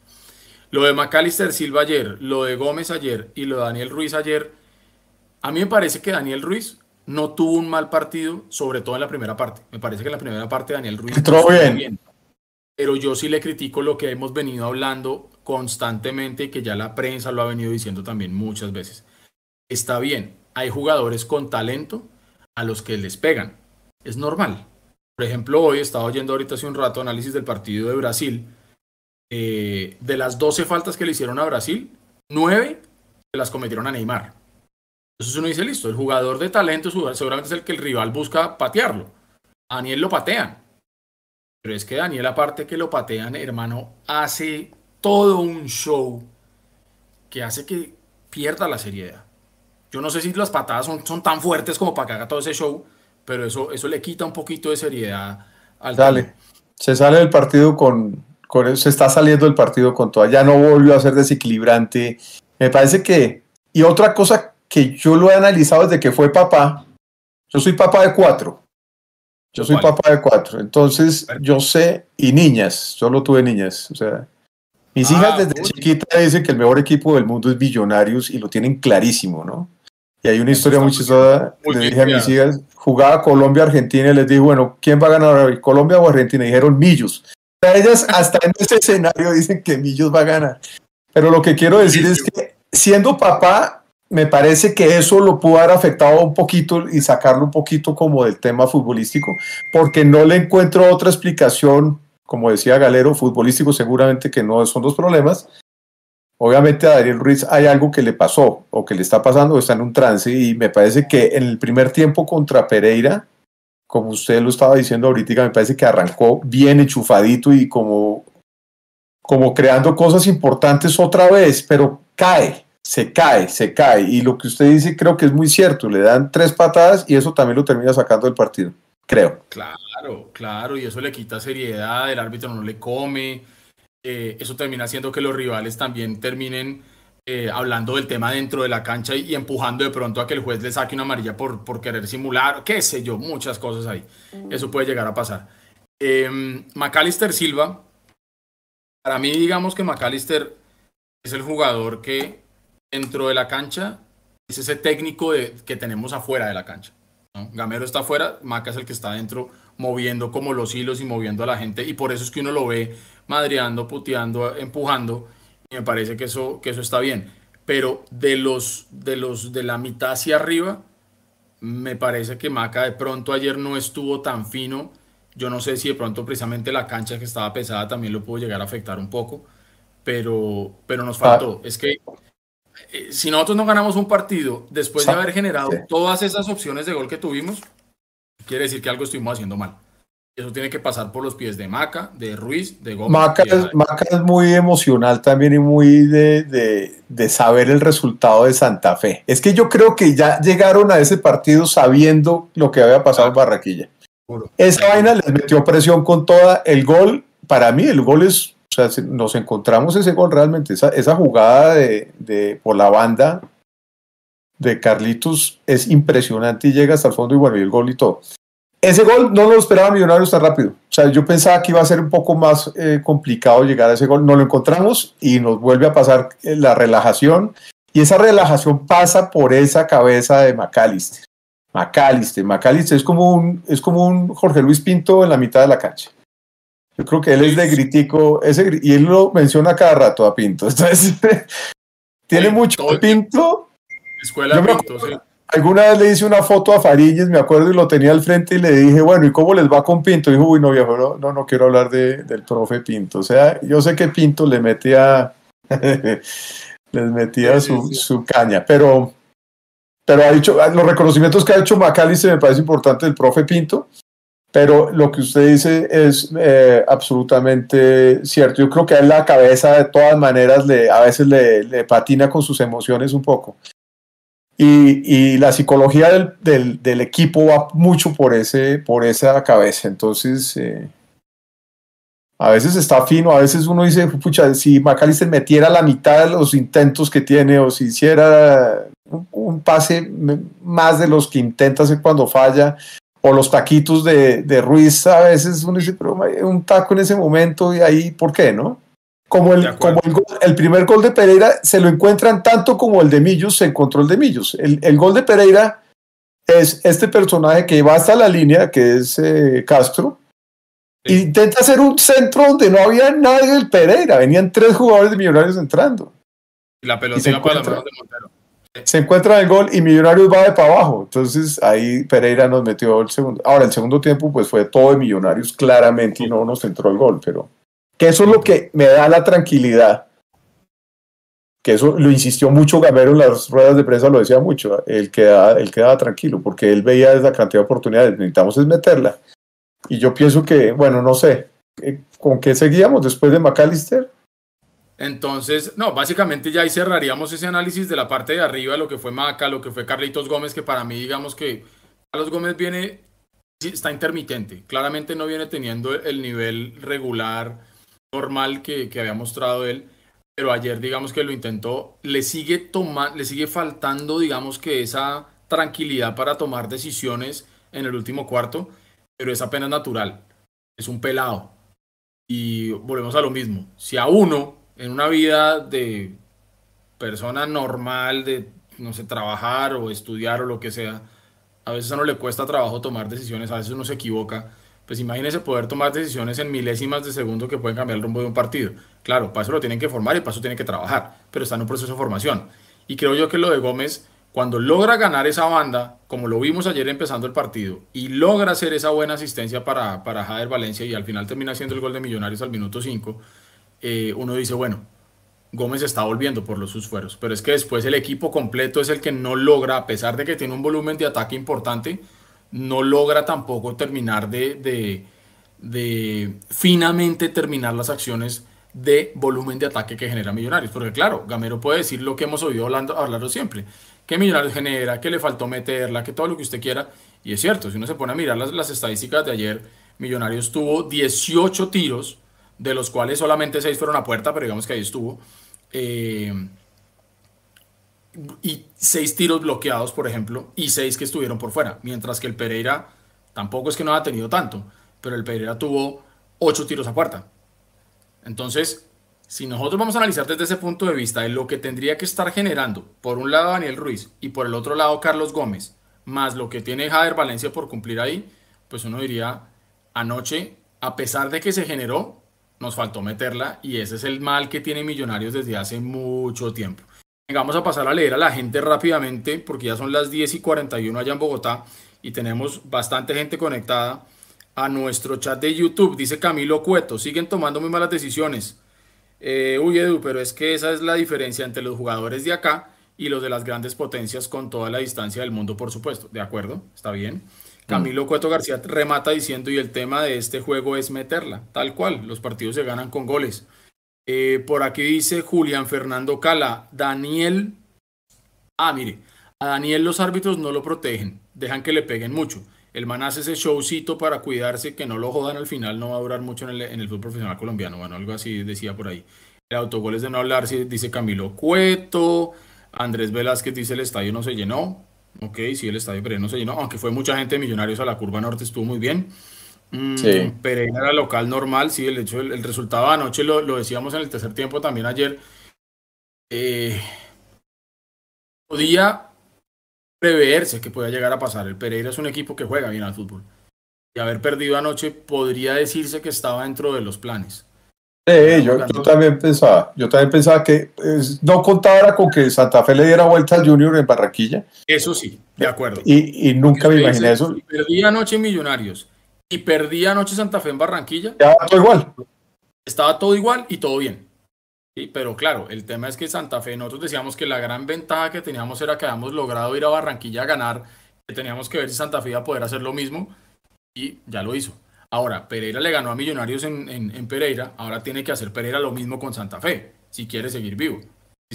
Lo de Macalister Silva ayer, lo de Gómez ayer y lo de Daniel Ruiz ayer, a mí me parece que Daniel Ruiz no tuvo un mal partido, sobre todo en la primera parte. Me parece que en la primera parte Daniel Ruiz entró bien. Pero yo sí le critico lo que hemos venido hablando constantemente y que ya la prensa lo ha venido diciendo también muchas veces. Está bien, hay jugadores con talento a los que les pegan. Es normal. Por ejemplo, hoy estaba oyendo ahorita hace un rato análisis del partido de Brasil. Eh, de las 12 faltas que le hicieron a Brasil, 9 se las cometieron a Neymar. Entonces uno dice, listo, el jugador de talento seguramente es el que el rival busca patearlo. A Daniel lo patean. Pero es que Daniel, aparte que lo patean, hermano, hace todo un show que hace que pierda la seriedad. Yo no sé si las patadas son, son tan fuertes como para que haga todo ese show, pero eso, eso le quita un poquito de seriedad al Dale. Se sale del partido con, con se está saliendo del partido con toda. Ya no volvió a ser desequilibrante. Me parece que. Y otra cosa que yo lo he analizado desde que fue papá. Yo soy papá de cuatro. Yo soy papá de cuatro. Entonces, yo sé, y niñas, yo lo tuve niñas. O sea, mis hijas ah, desde chiquita dicen que el mejor equipo del mundo es Billonarios y lo tienen clarísimo, ¿no? Y hay una historia muy chistosa, le dije a mis hijas, jugaba Colombia-Argentina y les dije, bueno, ¿quién va a ganar Colombia o Argentina? Y dijeron Millos. O sea, ellas hasta en ese escenario dicen que Millos va a ganar. Pero lo que quiero decir es que siendo papá, me parece que eso lo pudo haber afectado un poquito y sacarlo un poquito como del tema futbolístico, porque no le encuentro otra explicación como decía Galero, futbolístico seguramente que no son dos problemas. Obviamente a Daniel Ruiz hay algo que le pasó o que le está pasando, está en un trance y me parece que en el primer tiempo contra Pereira, como usted lo estaba diciendo ahorita, me parece que arrancó bien enchufadito y como, como creando cosas importantes otra vez, pero cae, se cae, se cae. Y lo que usted dice creo que es muy cierto, le dan tres patadas y eso también lo termina sacando del partido creo. Claro, claro, y eso le quita seriedad, el árbitro no le come, eh, eso termina haciendo que los rivales también terminen eh, hablando del tema dentro de la cancha y, empujando de pronto a que el juez le saque una amarilla por, por querer simular, qué sé yo, muchas cosas ahí. Eso puede llegar a pasar. Eh, Macalister Silva, para mí digamos que Macalister es el jugador que dentro de la cancha es ese técnico que tenemos afuera de la cancha. Gamero está afuera, Maca es el que está adentro moviendo como los hilos y moviendo a la gente y por eso es que uno lo ve madreando, puteando, empujando y me parece que eso, que eso está bien. Pero de los, de los de la mitad hacia arriba, me parece que Maca de pronto ayer no estuvo tan fino. Yo no sé si de pronto precisamente la cancha que estaba pesada también lo pudo llegar a afectar un poco, pero, pero nos faltó. Es que eh, si nosotros no ganamos un partido después de haber generado todas esas opciones de gol que tuvimos, quiere decir que algo estuvimos haciendo mal. Eso tiene que pasar por los pies de Maca, de Ruiz, de Gómez. Maca, es, muy emocional también y muy de, saber el resultado de Santa Fe. Es que yo creo que ya llegaron a ese partido sabiendo lo que había pasado en Barraquilla. Esa vaina les metió presión con toda. El gol, para mí, el gol es o sea, nos encontramos ese gol realmente, esa, jugada de, por la banda, de Carlitos es impresionante y llega hasta el fondo y bueno, y el gol y todo. Ese gol no lo esperaba Millonarios tan rápido. O sea, yo pensaba que iba a ser un poco más eh, complicado llegar a ese gol. No lo encontramos y nos vuelve a pasar eh, la relajación. Y esa relajación pasa por esa cabeza de McAllister. McAllister, McAllister es como un, es como un Jorge Luis Pinto en la mitad de la cancha. Yo creo que él es de gritico, ese, y él lo menciona cada rato a Pinto. Entonces, tiene mucho Pinto. Escuela Pinto, sí. Alguna vez le hice una foto a Fariñez, me acuerdo, y lo tenía al frente y le dije, bueno, ¿y cómo les va con Pinto? Y dijo, uy, no, viejo, no, no, quiero hablar de, del profe Pinto. O sea, yo sé que Pinto le metía, les metía su, su caña, pero pero ha dicho, los reconocimientos que ha hecho McAllister me parece importante el profe Pinto, pero lo que usted dice es eh, absolutamente cierto. Yo creo que a la cabeza de todas maneras le, a veces le, patina con sus emociones un poco. Y, la psicología del, del, equipo va mucho por, ese, por esa cabeza. Entonces, eh, a veces está fino, a veces uno dice, pucha, si McAllister metiera la mitad de los intentos que tiene o si hiciera un, pase más de los que intenta hacer cuando falla, o los taquitos de, de, Ruiz, a veces uno dice, pero un taco en ese momento y ahí, ¿por qué no? Como, el, como el, primer gol de Pereira se lo encuentran tanto como el de Millos se encontró el de Millos. El, el gol de Pereira es este personaje que va hasta la línea, que es eh, Castro, intenta hacer un centro donde no había nadie del Pereira, venían tres jugadores de Millonarios entrando. Y la pelota para la de Montero se encuentra el gol y Millonarios va de para abajo. Entonces ahí Pereira nos metió el segundo. Ahora, el segundo tiempo pues fue todo de Millonarios claramente y no nos entró el gol, pero que eso es lo que me da la tranquilidad. Que eso lo insistió mucho Gamero en las ruedas de prensa, lo decía mucho. Él quedaba, él quedaba tranquilo porque él veía esa cantidad de oportunidades. Necesitamos es meterla. Y yo pienso que, bueno, no sé, eh, ¿con qué seguíamos después de McAllister? Entonces, no, básicamente ya ahí cerraríamos ese análisis de la parte de arriba, lo que fue Maca, lo que fue Carlitos Gómez, que para mí, digamos que Carlos Gómez viene, está intermitente, claramente no viene teniendo el nivel regular, normal que, había mostrado él, pero ayer, digamos que lo intentó, le sigue, toma, le sigue faltando, digamos que esa tranquilidad para tomar decisiones en el último cuarto, pero es apenas natural, es un pelado. Y volvemos a lo mismo, si a uno en una vida de persona normal, de, no sé, trabajar o estudiar o lo que sea, a veces a uno le cuesta trabajo tomar decisiones, a veces uno se equivoca. Pues imagínese poder tomar decisiones en milésimas de segundo que pueden cambiar el rumbo de un partido. Claro, para eso lo tienen que formar y para eso tienen que trabajar, pero está en un proceso de formación. Y creo yo que lo de Gómez, cuando logra ganar esa banda, como lo vimos ayer empezando el partido, y logra hacer esa buena asistencia para, para Jader Valencia y al final termina haciendo el gol de Millonarios al minuto 5, eh, uno dice, bueno, Gómez está volviendo por los esfuerzos, pero es que después el equipo completo es el que no logra, a pesar de que tiene un volumen de ataque importante, no logra tampoco terminar de, de, finamente terminar las acciones de volumen de ataque que genera Millonarios. Porque claro, Gamero puede decir lo que hemos oído hablando, hablarlo siempre, que Millonarios genera, que le faltó meterla, que todo lo que usted quiera. Y es cierto, si uno se pone a mirar las, las estadísticas de ayer, Millonarios tuvo 18 tiros de los cuales solamente seis fueron a puerta, pero digamos que ahí estuvo. Eh, y seis tiros bloqueados, por ejemplo, y seis que estuvieron por fuera. Mientras que el Pereira tampoco es que no ha tenido tanto, pero el Pereira tuvo ocho tiros a puerta. Entonces, si nosotros vamos a analizar desde ese punto de vista de lo que tendría que estar generando, por un lado Daniel Ruiz y por el otro lado Carlos Gómez, más lo que tiene Jader Valencia por cumplir ahí, pues uno diría, anoche, a pesar de que se generó, nos faltó meterla y ese es el mal que tiene Millonarios desde hace mucho tiempo. Vamos a pasar a leer a la gente rápidamente porque ya son las 10 y 41 allá en Bogotá y tenemos bastante gente conectada a nuestro chat de YouTube. Dice Camilo Cueto, siguen tomando muy malas decisiones. Eh, uy, Edu, pero es que esa es la diferencia entre los jugadores de acá y los de las grandes potencias con toda la distancia del mundo, por supuesto. ¿De acuerdo? Está bien. Camilo Cueto García remata diciendo, y el tema de este juego es meterla, tal cual, los partidos se ganan con goles. Eh, por aquí dice Julián Fernando Cala, Daniel, ah, mire, a Daniel los árbitros no lo protegen, dejan que le peguen mucho. El man hace ese showcito para cuidarse, que no lo jodan al final, no va a durar mucho en el, en el fútbol profesional colombiano, bueno, algo así decía por ahí. El autogol es de no hablar, dice Camilo Cueto. Andrés Velázquez dice el estadio no se llenó. Ok, sí, el estadio Pereira no se llenó, aunque fue mucha gente de Millonarios a la curva norte, estuvo muy bien. Mm, sí. Pereira era local normal, sí, el hecho, el, resultado anoche lo, lo, decíamos en el tercer tiempo también ayer. Eh, podía preverse que podía llegar a pasar. El Pereira es un equipo que juega bien al fútbol. Y haber perdido anoche podría decirse que estaba dentro de los planes. Sí, yo, también pensaba, yo también pensaba que no contaba con que Santa Fe le diera vuelta al Junior en Barranquilla. Eso sí, de acuerdo. Y, nunca me imaginé eso. Perdí anoche Millonarios y perdí anoche Santa Fe en Barranquilla. Estaba todo igual. Estaba todo igual y todo bien. Sí, pero claro, el tema es que Santa Fe, nosotros decíamos que la gran ventaja que teníamos era que habíamos logrado ir a Barranquilla a ganar, que teníamos que ver si Santa Fe iba a poder hacer lo mismo y ya lo hizo. Ahora, Pereira le ganó a Millonarios en, Pereira, ahora tiene que hacer Pereira lo mismo con Santa Fe, si quiere seguir vivo.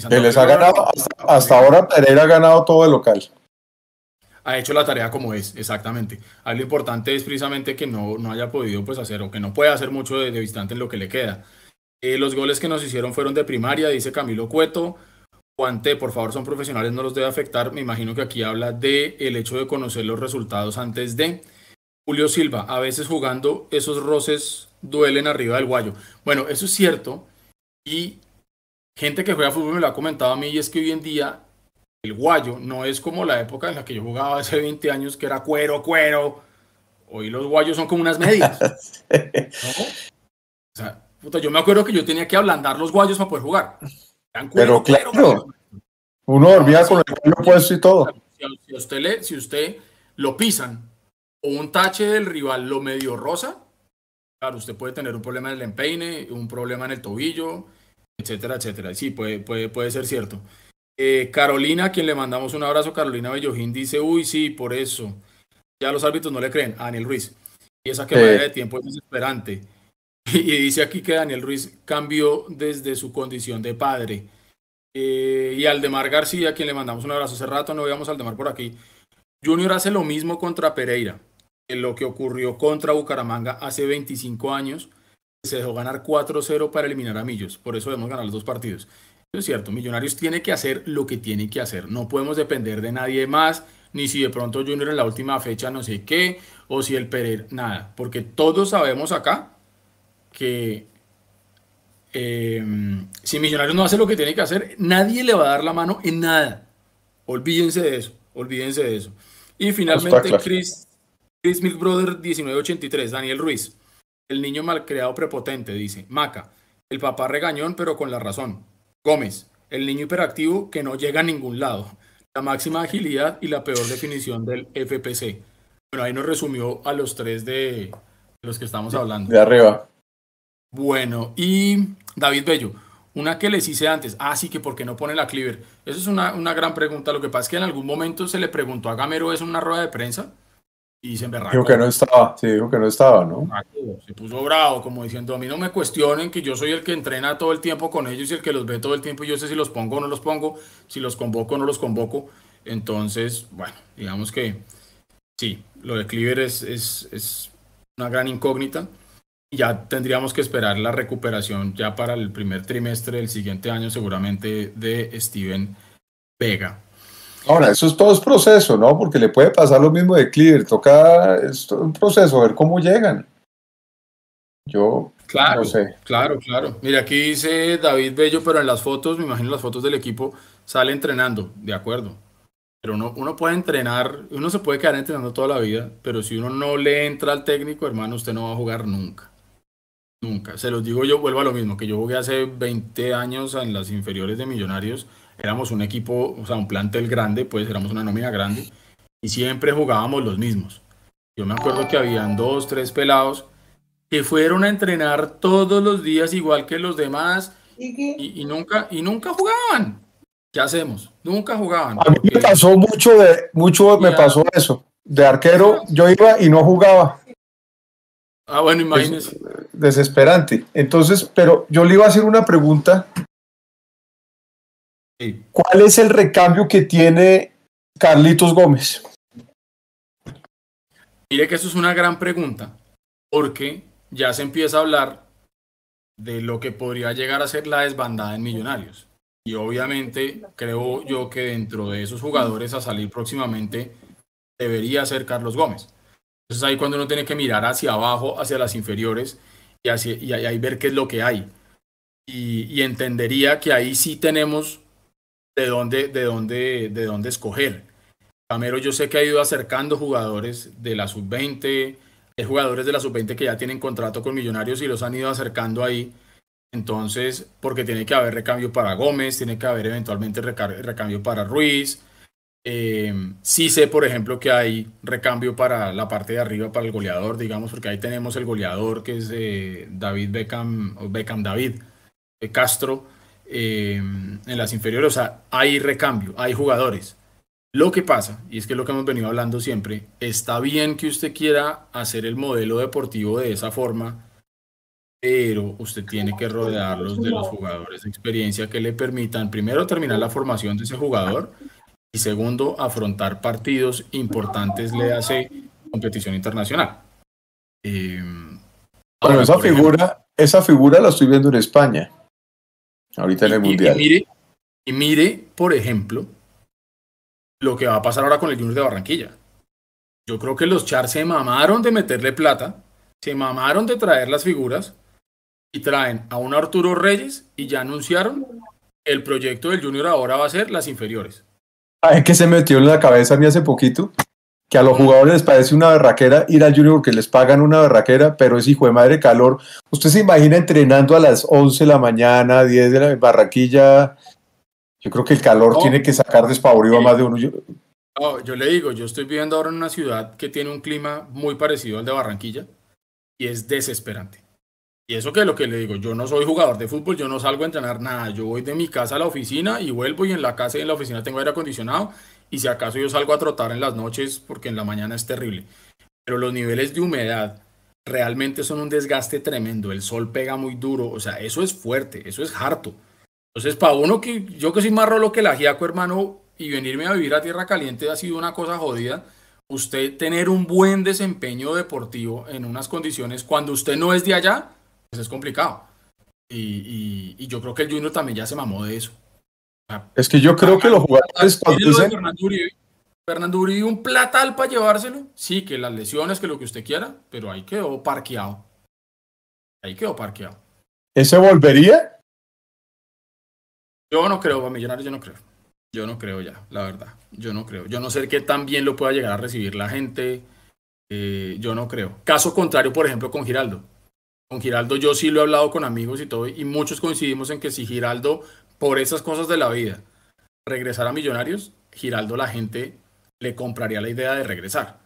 les ha ganado, hasta, ahora Pereira ha ganado todo el local. Ha hecho la tarea como es, exactamente. Ahí lo importante es precisamente que no, no haya podido pues, hacer o que no pueda hacer mucho de, de en lo que le queda. Eh, los goles que nos hicieron fueron de primaria, dice Camilo Cueto. Juante, por favor, son profesionales, no los debe afectar. Me imagino que aquí habla de el hecho de conocer los resultados antes de. Julio Silva, a veces jugando esos roces duelen arriba del guayo. Bueno, eso es cierto. Y gente que juega fútbol me lo ha comentado a mí y es que hoy en día el guayo no es como la época en la que yo jugaba hace 20 años que era cuero, cuero. Hoy los guayos son como unas medias. O sea, yo me acuerdo que yo tenía que ablandar los guayos para poder jugar. Pero claro, uno dormía con el cuello puesto y todo. Si, usted le, si usted lo pisan o un tache del rival lo medio rosa, claro, usted puede tener un problema en el empeine, un problema en el tobillo, etcétera, etcétera. Sí, puede, puede, puede ser cierto. Eh, Carolina, a quien le mandamos un abrazo, Carolina Bellojín, dice, uy, sí, por eso. Ya los árbitros no le creen a Daniel Ruiz. Y esa quemada de tiempo es desesperante. Y dice aquí que Daniel Ruiz cambió desde su condición de padre. Eh, y Aldemar García, a quien le mandamos un abrazo hace rato, no veíamos a Aldemar por aquí. Junior hace lo mismo contra Pereira lo que ocurrió contra Bucaramanga hace 25 años, se dejó ganar 4-0 para eliminar a Millos. Por eso debemos ganar los dos partidos. Eso es cierto, Millonarios tiene que hacer lo que tiene que hacer. No podemos depender de nadie más, ni si de pronto Junior en la última fecha no sé qué, o si el Pereira, nada. Porque todos sabemos acá que eh, si Millonarios no hace lo que tiene que hacer, nadie le va a dar la mano en nada. Olvídense de eso, olvídense de eso. Y finalmente, Chris, Chris Milk Brother 1983, Daniel Ruiz. El niño malcriado prepotente, dice. Maca, el papá regañón pero con la razón. Gómez, el niño hiperactivo que no llega a ningún lado. La máxima agilidad y la peor definición del FPC. Bueno, ahí nos resumió a los tres de los que estamos hablando. De arriba. Bueno, y David Bello, una que les hice antes. Ah, sí, que por qué no pone la Cleaver. Eso es una, una gran pregunta. Lo que pasa es que en algún momento se le preguntó a Gamero eso en una rueda de prensa y se Dijo que no estaba, sí, dijo que no estaba, ¿no? Se puso bravo, como diciendo, a mí no me cuestionen que yo soy el que entrena todo el tiempo con ellos y el que los ve todo el tiempo y yo sé si los pongo o no los pongo, si los convoco o no los convoco. Entonces, bueno, digamos que sí, lo de Cleaver es, es, es una gran incógnita. Ya tendríamos que esperar la recuperación ya para el primer trimestre del siguiente año seguramente de Steven Vega. Ahora, eso es todo es proceso, ¿no? Porque le puede pasar lo mismo de Cleaver, toca, es un proceso, ver cómo llegan. Yo claro, no sé. Claro, claro. Mira, aquí dice David Bello, pero en las fotos, me imagino las fotos del equipo, sale entrenando, de acuerdo. Pero uno, uno puede entrenar, uno se puede quedar entrenando toda la vida, pero si uno no le entra al técnico, hermano, usted no va a jugar nunca. Nunca. Se los digo yo, vuelvo a lo mismo, que yo jugué hace 20 años en las inferiores de Millonarios éramos un equipo, o sea, un plantel grande, pues éramos una nómina grande, y siempre jugábamos los mismos. Yo me acuerdo que habían dos, tres pelados que fueron a entrenar todos los días igual que los demás y, nunca, y nunca jugaban. ¿Qué hacemos? Nunca jugaban. A mí me pasó mucho de, mucho me pasó eso. De arquero yo iba y no jugaba. Ah, bueno, imagínese. desesperante. Entonces, pero yo le iba a hacer una pregunta ¿Cuál es el recambio que tiene Carlitos Gómez? Mire que eso es una gran pregunta, porque ya se empieza a hablar de lo que podría llegar a ser la desbandada en Millonarios. Y obviamente creo yo que dentro de esos jugadores a salir próximamente debería ser Carlos Gómez. Entonces ahí cuando uno tiene que mirar hacia abajo, hacia las inferiores y, hacia, y ahí ver qué es lo que hay. Y, entendería que ahí sí tenemos de dónde, de dónde, de dónde escoger. Camero yo sé que ha ido acercando jugadores de la sub-20, jugadores de la sub-20 que ya tienen contrato con Millonarios y los han ido acercando ahí. Entonces, porque tiene que haber recambio para Gómez, tiene que haber eventualmente recambio para Ruiz. Eh, sí sé, por ejemplo, que hay recambio para la parte de arriba, para el goleador, digamos, porque ahí tenemos el goleador que es eh, David Beckham, Beckham David eh, Castro, en las inferiores. O sea, hay recambio, hay jugadores. Lo que pasa, y es que es lo que hemos venido hablando siempre, está bien que usted quiera hacer el modelo deportivo de esa forma, pero usted tiene que rodearlos de los jugadores de experiencia que le permitan, primero, terminar la formación de ese jugador y segundo, afrontar partidos importantes, le hace competición internacional. Eh, esa figura, esa figura la estoy viendo en España, ahorita en el Mundial. mire, y mire, por ejemplo, lo que va a pasar ahora con el Junior de Barranquilla. Yo creo que los Char se mamaron de meterle plata, se mamaron de traer las figuras y traen a un Arturo Reyes y ya anunciaron el proyecto del Junior ahora va a ser las inferiores. ¿Saben que se metió en la cabeza a mí hace poquito? Que a los jugadores les parece una berraquera ir al Junior porque les pagan una berraquera, pero es hijo de madre calor. ¿Usted se imagina entrenando a las 11 de la mañana, 10 de la Barranquilla? Yo creo que el calor tiene que sacar despavorido a más de uno. Yo... yo le digo, yo estoy viviendo ahora en una ciudad que tiene un clima muy parecido al de Barranquilla y es desesperante. Y eso que es lo que le digo, yo no soy jugador de fútbol, yo no salgo a entrenar nada, yo voy de mi casa a la oficina y vuelvo y en la casa y en la oficina tengo aire acondicionado y si acaso yo salgo a trotar en las noches porque en la mañana es terrible. Pero los niveles de humedad realmente son un desgaste tremendo, el sol pega muy duro, o sea, eso es fuerte, eso es harto. Entonces, para uno que yo que soy más rolo que la giaco, hermano, y venirme a vivir a tierra caliente ha sido una cosa jodida. Usted tener un buen desempeño deportivo en unas condiciones cuando usted no es de allá, pues es complicado. Y, yo creo que el Junior también ya se mamó de eso. Es que yo creo que los jugadores cuando dicen... Fernando Uribe, un platal para llevárselo. Sí, que las lesiones, que lo que usted quiera, pero ahí quedó parqueado. Ahí quedó parqueado. ¿Ese volvería? Yo no creo, a Millonarios yo no creo. Yo no creo ya, la verdad. Yo no creo. Yo no sé qué tan bien lo pueda llegar a recibir la gente. Eh, yo no creo. Caso contrario, por ejemplo, con Giraldo. Con Giraldo yo sí lo he hablado con amigos y todo, y muchos coincidimos en que si Giraldo, por esas cosas de la vida, regresara a Millonarios, Giraldo la gente le compraría la idea de regresar.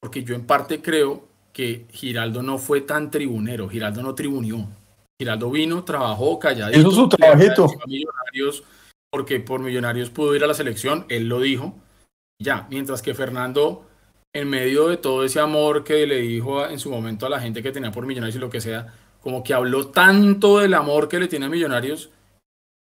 Porque yo en parte creo que Giraldo no fue tan tribunero, Giraldo no tribunió. Giraldo vino, trabajó calladito. Eso es su trabajito. Millonarios, porque por Millonarios pudo ir a la selección, él lo dijo. Ya, mientras que Fernando, en medio de todo ese amor que le dijo en su momento a la gente que tenía por Millonarios y lo que sea, como que habló tanto del amor que le tiene a Millonarios,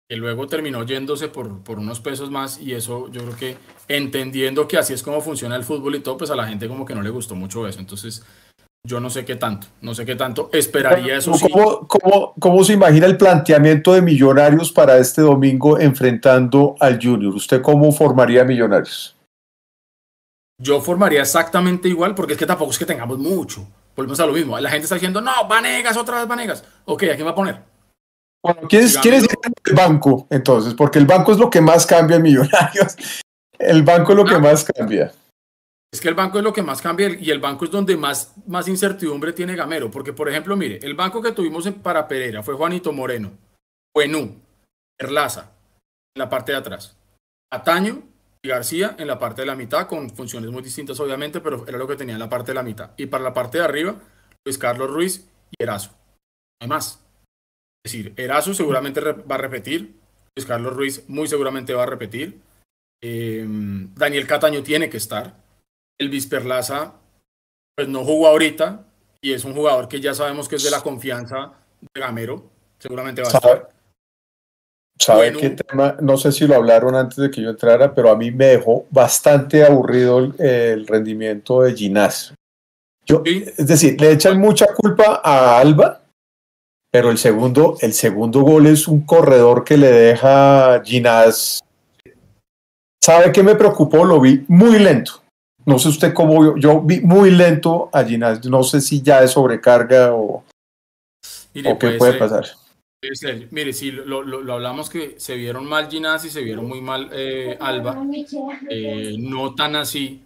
que luego terminó yéndose por, por unos pesos más y eso yo creo que entendiendo que así es como funciona el fútbol y todo, pues a la gente como que no le gustó mucho eso. Entonces, yo no sé qué tanto, no sé qué tanto. Esperaría eso. ¿Cómo, cómo, cómo se imagina el planteamiento de Millonarios para este domingo enfrentando al Junior? ¿Usted cómo formaría Millonarios? Yo formaría exactamente igual, porque es que tampoco es que tengamos mucho. Volvemos a lo mismo. La gente está diciendo, no, Vanegas, otra vez Vanegas. Ok, ¿a quién va a poner? Bueno, ¿quién es, el banco entonces? Porque el banco es lo que más cambia en Millonarios. El banco es lo que ah. más cambia. Es que el banco es lo que más cambia y el banco es donde más, más incertidumbre tiene Gamero. Porque, por ejemplo, mire, el banco que tuvimos para Pereira fue Juanito Moreno, Buenú, Erlaza, en la parte de atrás, Ataño y García en la parte de la mitad, con funciones muy distintas, obviamente, pero era lo que tenía en la parte de la mitad. Y para la parte de arriba, Luis Carlos Ruiz y Erazo. No hay más. Es decir, Erazo seguramente va a repetir, Luis Carlos Ruiz muy seguramente va a repetir. Eh, Daniel Cataño tiene que estar el Visperlaza pues no jugó ahorita y es un jugador que ya sabemos que es de la confianza de Gamero, seguramente va a estar. ¿Sabe qué tema? No sé si lo hablaron antes de que yo entrara, pero a mí me dejó bastante aburrido el, rendimiento de Ginás. Yo, Es decir, le echan mucha culpa a Alba, Pero el segundo, el segundo gol es un corredor que le deja Ginás. ¿Sabe qué me preocupó? Lo vi muy lento. No sé usted cómo vio. Yo vi muy lento a Ginás. No sé si ya es sobrecarga o, o qué puede pasar. Mire, sí, lo, lo, hablamos que se vieron mal Ginás y se vieron muy mal eh, Alba. Eh, no tan así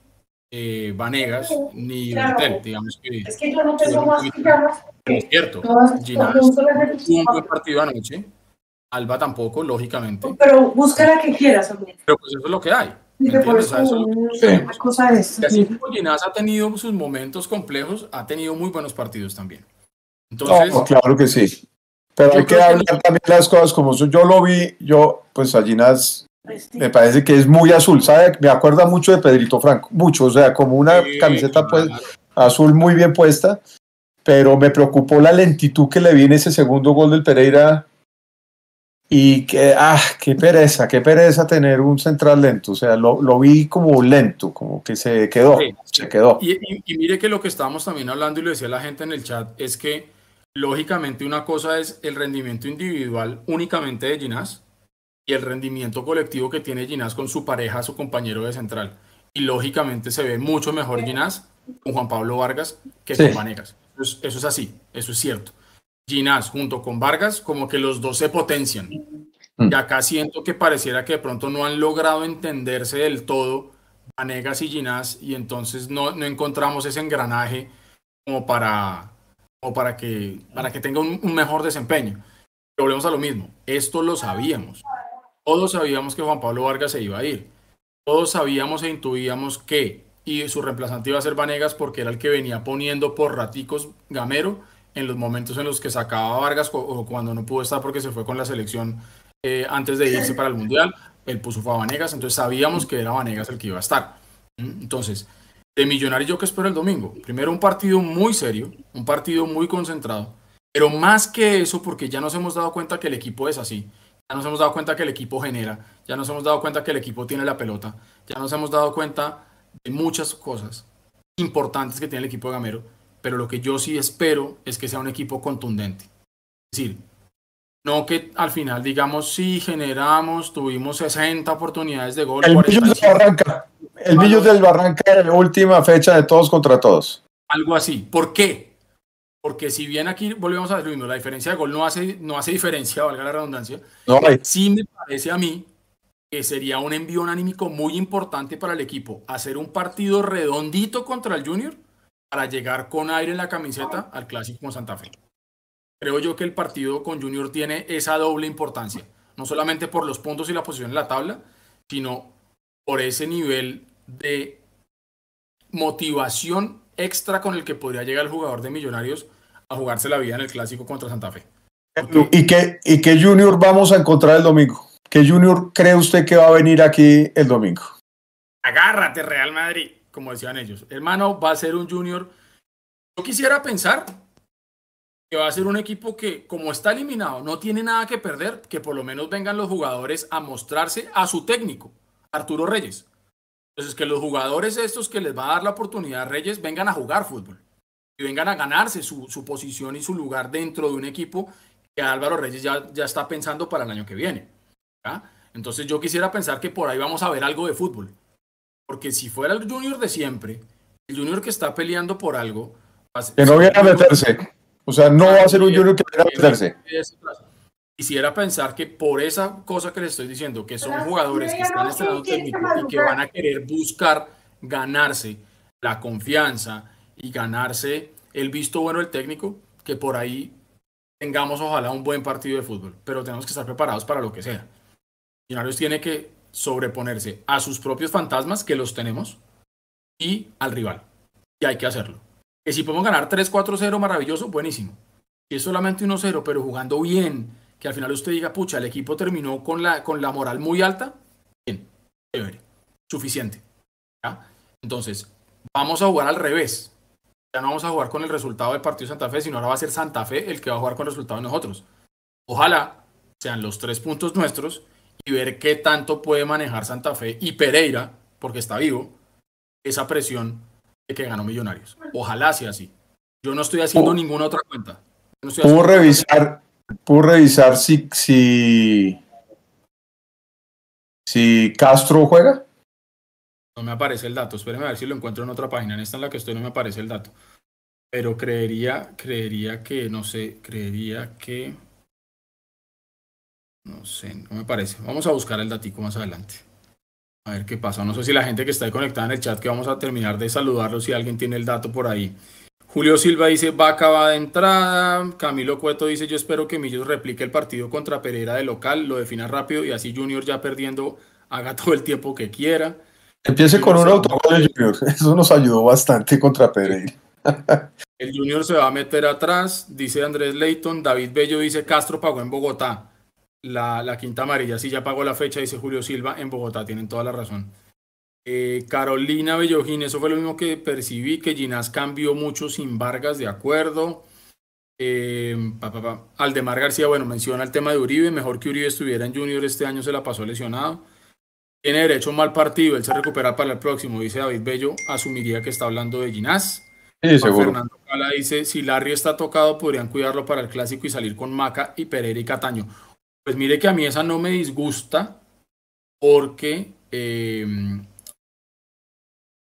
eh, Vanegas ni Bertel, digamos que. Es que yo no tengo más Es cierto, Ginás tuvo un buen partido anoche. Alba tampoco, lógicamente. Pero busca la que quieras, Pero pues eso es lo que hay. Una cosa es. Así como Ginás ha tenido sus momentos complejos, ha tenido muy buenos partidos también. Entonces, claro que sí. Pero hay que hablar también las cosas como son. Yo lo vi, yo, pues a Ginás pues me parece que es muy azul, ¿sabe? Me acuerda mucho de Pedrito Franco, mucho, o sea, como una camiseta pues azul muy bien puesta, pero me preocupó la lentitud que le viene ese segundo gol del Pereira y que, ah, qué pereza, qué pereza tener un central lento, o sea, lo, lo vi como lento, como que se quedó, se quedó. Y, y mire que lo que estábamos también hablando y lo decía la gente en el chat es que Lógicamente una cosa es el rendimiento individual únicamente de Ginás y el rendimiento colectivo que tiene Ginás con su pareja, su compañero de central. Y lógicamente se ve mucho mejor Ginás con Juan Pablo Vargas que con Vanegas. Eso es, así, eso es cierto. Ginás junto con Vargas como que los dos se potencian. Mm. Y acá siento que pareciera que de pronto no han logrado entenderse del todo Vanegas y Ginás y entonces no, no encontramos ese engranaje como para o para que, para que tenga un, mejor desempeño. volvemos a lo mismo, esto lo sabíamos. Todos sabíamos que Juan Pablo Vargas se iba a ir. Todos sabíamos e intuíamos que y su reemplazante iba a ser Vanegas porque era el que venía poniendo por raticos Gamero en los momentos en los que sacaba a Vargas o cuando no pudo estar porque se fue con la selección eh, antes de irse para el Mundial. Él puso a Vanegas, entonces sabíamos que era Vanegas el que iba a estar. Entonces, de Millonarios yo que espero el domingo. Primero un partido muy serio, un partido muy concentrado, pero más que eso porque ya nos hemos dado cuenta que el equipo es así, ya nos hemos dado cuenta que el equipo genera, ya nos hemos dado cuenta que el equipo tiene la pelota, ya nos hemos dado cuenta de muchas cosas importantes que tiene el equipo de Gamero, pero lo que yo sí espero es que sea un equipo contundente. Es decir, no que al final digamos, sí, generamos, tuvimos 60 oportunidades de gol. El se arranca. El Millos del Barranca la última fecha de todos contra todos. Algo así. ¿Por qué? Porque si bien aquí volvemos a ver la diferencia de gol no hace, no hace diferencia, valga la redundancia. No Sí me parece a mí que sería un envío anímico muy importante para el equipo. Hacer un partido redondito contra el Junior para llegar con aire en la camiseta al Clásico con Santa Fe. Creo yo que el partido con Junior tiene esa doble importancia. No solamente por los puntos y la posición en la tabla, sino por ese nivel de motivación extra con el que podría llegar el jugador de Millonarios a jugarse la vida en el clásico contra Santa Fe. ¿Y, qué, ¿Y qué Junior vamos a encontrar el domingo? ¿Qué Junior cree usted que va a venir aquí el domingo? Agárrate, Real Madrid, como decían ellos. Hermano, va a ser un Junior. Yo quisiera pensar que va a ser un equipo que, como está eliminado, no tiene nada que perder, que por lo menos vengan los jugadores a mostrarse a su técnico, Arturo Reyes. Entonces, que los jugadores estos que les va a dar la oportunidad a Reyes vengan a jugar fútbol y vengan a ganarse su, posición y su lugar dentro de un equipo que Álvaro Reyes ya, ya está pensando para el año que viene. Entonces, yo quisiera pensar que por ahí vamos a ver algo de fútbol. Porque si fuera el Junior de siempre, el Junior que está peleando por algo. Que no viene a meterse. O sea, no va a ser un Junior que viene a meterse quisiera pensar que por esa cosa que les estoy diciendo, que son jugadores que están estrenando técnico y que van a querer buscar ganarse la confianza y ganarse el visto bueno del técnico, que por ahí tengamos ojalá un buen partido de fútbol, pero tenemos que estar preparados para lo que sea. Millonarios tiene que sobreponerse a sus propios fantasmas, que los tenemos, y al rival. Y hay que hacerlo. Que si podemos ganar 3-4-0, maravilloso, buenísimo. Si es solamente 1-0, pero jugando bien, que al final usted diga, pucha, el equipo terminó con la, con la moral muy alta, bien, chévere, suficiente. Entonces, vamos a jugar al revés. Ya no vamos a jugar con el resultado del partido de Santa Fe, sino ahora va a ser Santa Fe el que va a jugar con el resultado de nosotros. Ojalá sean los tres puntos nuestros y ver qué tanto puede manejar Santa Fe y Pereira, porque está vivo, esa presión de que ganó Millonarios. Ojalá sea así. Yo no estoy haciendo oh. ninguna otra cuenta. ¿Puedo revisar, puedo revisar si, si, si Castro juega? No me aparece el dato. Espéreme a ver si lo encuentro en otra página. En esta en la que estoy no me aparece el dato. Pero creería, creería que, no sé, creería que... No sé, no me parece. Vamos a buscar el datico más adelante. A ver qué pasa. No sé si la gente que está ahí conectada en el chat, que vamos a terminar de saludarlo, si alguien tiene el dato por ahí. Julio Silva dice, va acaba de entrada. Camilo Cueto dice, yo espero que Millos replique el partido contra Pereira de local, lo defina rápido y así Junior ya perdiendo haga todo el tiempo que quiera. Empiece con un autogol de Junior. Eso nos ayudó bastante contra Pereira. El Junior se va a meter atrás, dice Andrés Leighton. David Bello dice Castro pagó en Bogotá. La, la quinta amarilla, sí ya pagó la fecha, dice Julio Silva, en Bogotá. Tienen toda la razón. Eh, Carolina Bellojín, eso fue lo mismo que percibí, que Ginás cambió mucho sin Vargas, de acuerdo. Eh, Aldemar García, bueno, menciona el tema de Uribe, mejor que Uribe estuviera en Junior este año, se la pasó lesionado. Tiene derecho a un mal partido, él se recupera para el próximo, dice David Bello, asumiría que está hablando de Ginás. Sí, seguro. Fernando Cala dice, si Larry está tocado, podrían cuidarlo para el clásico y salir con Maca y Pereira y Cataño. Pues mire que a mí esa no me disgusta, porque eh,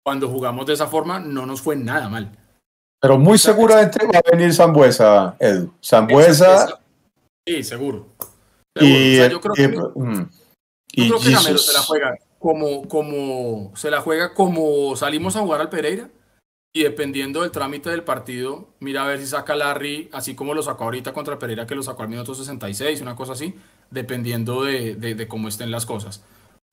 cuando jugamos de esa forma no nos fue nada mal. Pero muy seguramente va a venir Zambuesa, Edu. Zambuesa. Sí, seguro. Y, yo creo que, mm. Yo creo que Gamero se la juega como, como se la juega como salimos a jugar al Pereira y dependiendo del trámite del partido, mira a ver si saca Larry, así como lo sacó ahorita contra Pereira, que lo sacó al minuto 66, una cosa así, dependiendo de, de, cómo estén las cosas.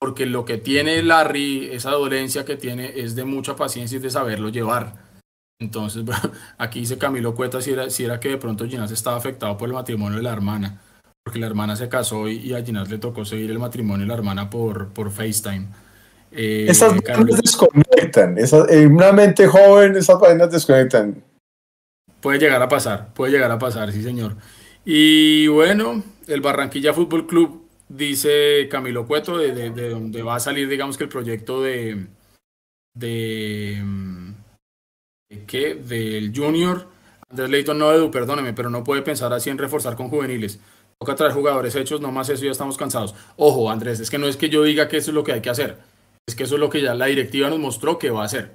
Porque lo que tiene Larry, esa dolencia que tiene, es de mucha paciencia y de saberlo llevar. Entonces, aquí dice Camilo Cueta si era, si era que de pronto Ginás estaba afectado por el matrimonio de la hermana porque la hermana se casó y, a Ginás le tocó seguir el matrimonio de la hermana por, por FaceTime. Eh, esas vainas desconectan, en una mente joven esas vainas desconectan. Puede llegar a pasar, puede llegar a pasar, sí señor. Y bueno, el Barranquilla Fútbol Club, dice Camilo Cueto, de, de, donde va a salir, digamos que el proyecto de, de, de ¿qué? Del Junior. Andrés Leighton no, Edu, perdóneme, pero no puede pensar así en reforzar con juveniles. Toca traer jugadores hechos, nomás eso ya estamos cansados. Ojo, Andrés, es que no es que yo diga que eso es lo que hay que hacer, es que eso es lo que ya la directiva nos mostró que va a hacer.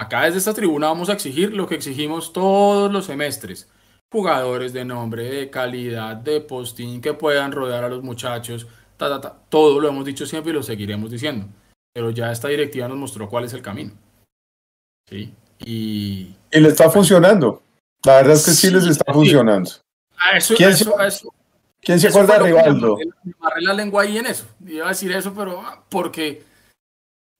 Acá desde esta tribuna vamos a exigir lo que exigimos todos los semestres. Jugadores de nombre, de calidad, de posting, que puedan rodear a los muchachos, ta, ta, todo lo hemos dicho siempre y lo seguiremos diciendo. Pero ya esta directiva nos mostró cuál es el camino. ¿Sí? Y, y le está funcionando. La verdad es que sí, les está funcionando. eso, eso, eso, ¿Quién se acuerda de Rivaldo? Me amarré la lengua ahí en eso. Iba a decir eso, pero ah, porque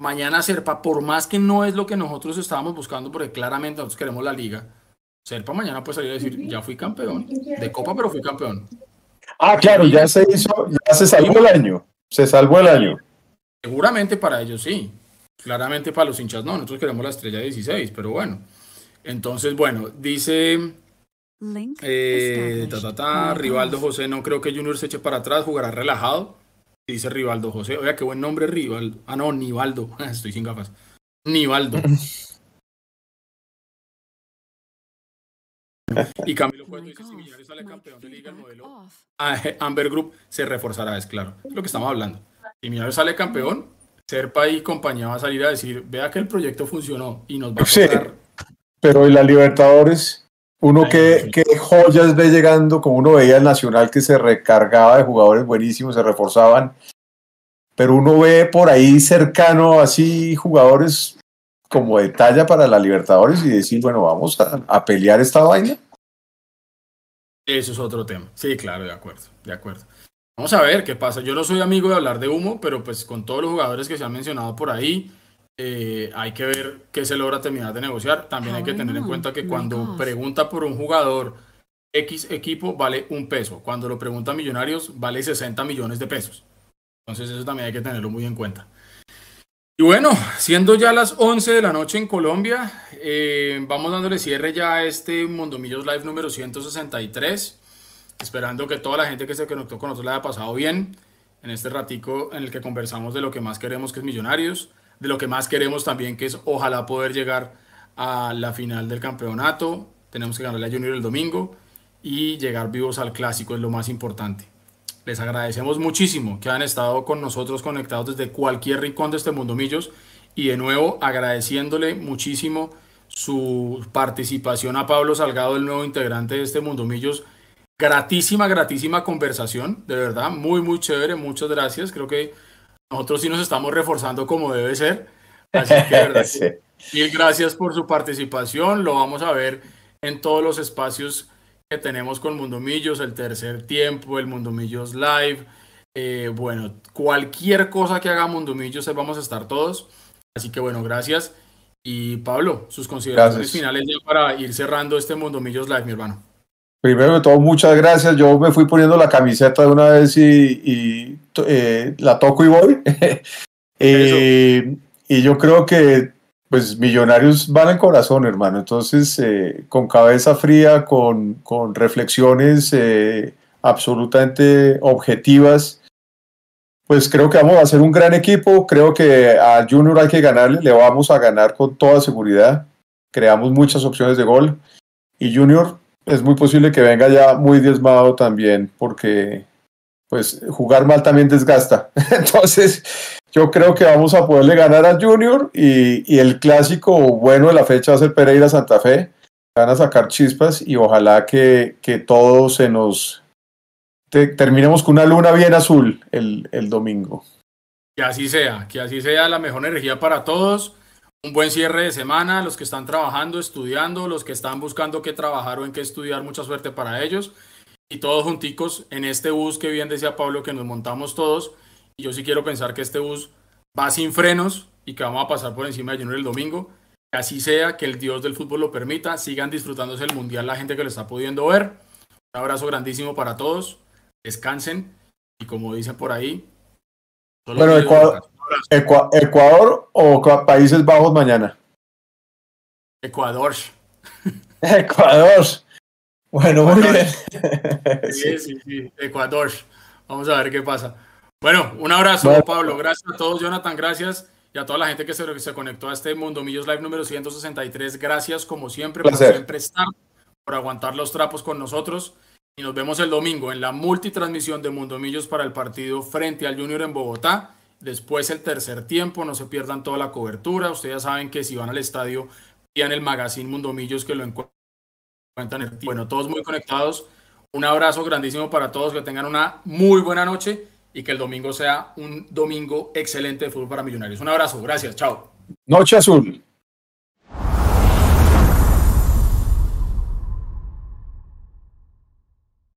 mañana Serpa, por más que no es lo que nosotros estábamos buscando, porque claramente nosotros queremos la liga, Serpa mañana puede salir a decir, ya fui campeón de Copa, pero fui campeón. Ah, claro, ya se hizo, ya se salvó el año. Se salvó el año. Seguramente para ellos sí. Claramente para los hinchas no. Nosotros queremos la estrella 16, pero bueno. Entonces, bueno, dice eh, Rivaldo José, no creo que Junior se eche para atrás, jugará relajado. Dice Rivaldo José. Oiga, qué buen nombre, Rivaldo. Ah, no, Nivaldo. Estoy sin gafas. Nivaldo. y Camilo Cuento dice: si Millares sale campeón de liga, el modelo Amber Group se reforzará, es claro. Es lo que estamos hablando. Si Millares sale campeón, Serpa y compañía va a salir a decir: vea que el proyecto funcionó y nos va a costar. pero ¿y la Libertadores? Uno que, joyas ve llegando, como uno veía el Nacional que se recargaba de jugadores buenísimos, se reforzaban, pero uno ve por ahí cercano así jugadores como de talla para la Libertadores y decir, bueno, vamos a, a pelear esta vaina. Eso es otro tema. Sí, claro, de acuerdo, de acuerdo. Vamos a ver qué pasa. Yo no soy amigo de hablar de humo, pero pues con todos los jugadores que se han mencionado por ahí, eh, hay que ver qué se logra terminar de negociar. También hay que tener en cuenta que cuando pregunta por un jugador X equipo vale un peso. Cuando lo pregunta Millonarios vale 60 millones de pesos. Entonces eso también hay que tenerlo muy en cuenta. Y bueno, siendo ya las 11 de la noche en Colombia, eh, vamos dándole cierre ya a este Mondomillos Live número 163. Esperando que toda la gente que se conectó con nosotros le haya pasado bien en este ratico en el que conversamos de lo que más queremos que es Millonarios de lo que más queremos también, que es ojalá poder llegar a la final del campeonato. Tenemos que ganarle a Junior el domingo. y llegar vivos al clásico es lo más importante. Les agradecemos muchísimo que han estado con nosotros conectados desde cualquier rincón de este mundo millos y de nuevo agradeciéndole muchísimo su participación a Pablo Salgado, el nuevo integrante de este Mundo Millos. Gratísima, gratísima conversación, de verdad, muy, muy chévere, muchas gracias. Creo que nosotros sí nos estamos reforzando como debe ser. Así que, de verdad, mil gracias por su participación. Lo vamos a ver en todos los espacios que tenemos con Mundo Millos, el tercer tiempo, el Mundo Millos Live. Eh, bueno, cualquier cosa que haga Mundo Millos, vamos a estar todos. Así que bueno, gracias. Y Pablo, sus consideraciones finales ya para ir cerrando este Mundo Millos Live, mi hermano. Primero de todo, muchas gracias. Yo me fui poniendo la camiseta de una vez y, eh, la toco y voy. Eh, y yo creo que pues Millonarios van en corazón, hermano. Entonces, eh, con cabeza fría, con, con reflexiones absolutamente objetivas, pues creo que vamos a hacer un gran equipo. Creo que a Junior hay que ganarle, le vamos a ganar con toda seguridad. Creamos muchas opciones de gol. Y Junior es muy posible que venga ya muy diezmado también, porque pues jugar mal también desgasta. Entonces, yo creo que vamos a poderle ganar a Junior y, el clásico bueno de la fecha va a ser Pereira Santa Fe. Van a sacar chispas y ojalá que, que todo se nos terminemos con una luna bien azul el, el domingo. Que así sea, que así sea la mejor energía para todos. Un buen cierre de semana, los que están trabajando, estudiando, los que están buscando qué trabajar o en qué estudiar, mucha suerte para ellos. Y todos junticos en este bus que bien decía Pablo que nos montamos todos. Y yo sí quiero pensar que este bus va sin frenos y que vamos a pasar por encima de Junior el domingo. Que así sea, que el Dios del fútbol lo permita. Sigan disfrutándose el Mundial la gente que lo está pudiendo ver. Un abrazo grandísimo para todos descansen y como dicen por ahí. Bueno, Ecuador, o Países Bajos mañana. Ecuador. Ecuador. Bueno, muy bien. Sí, sí, sí, Ecuador. Vamos a ver qué pasa. Bueno, un abrazo, Pablo. Gracias a todos, Jonathan. Gracias. Y a toda la gente que se, se conectó a este Mundo Millos Live número 163. Gracias, como siempre, por siempre estar, por aguantar los trapos con nosotros. Y nos vemos el domingo en la multitransmisión de Mundo Millos para el partido frente al Junior en Bogotá. Después el tercer tiempo, no se pierdan toda la cobertura. Ustedes ya saben que si van al estadio, en el magazine Mundo Millos que lo encuentran. Bueno, todos muy conectados. Un abrazo grandísimo para todos, que tengan una muy buena noche y que el domingo sea un domingo excelente de fútbol para millonarios. Un abrazo, gracias, chao. Noche azul.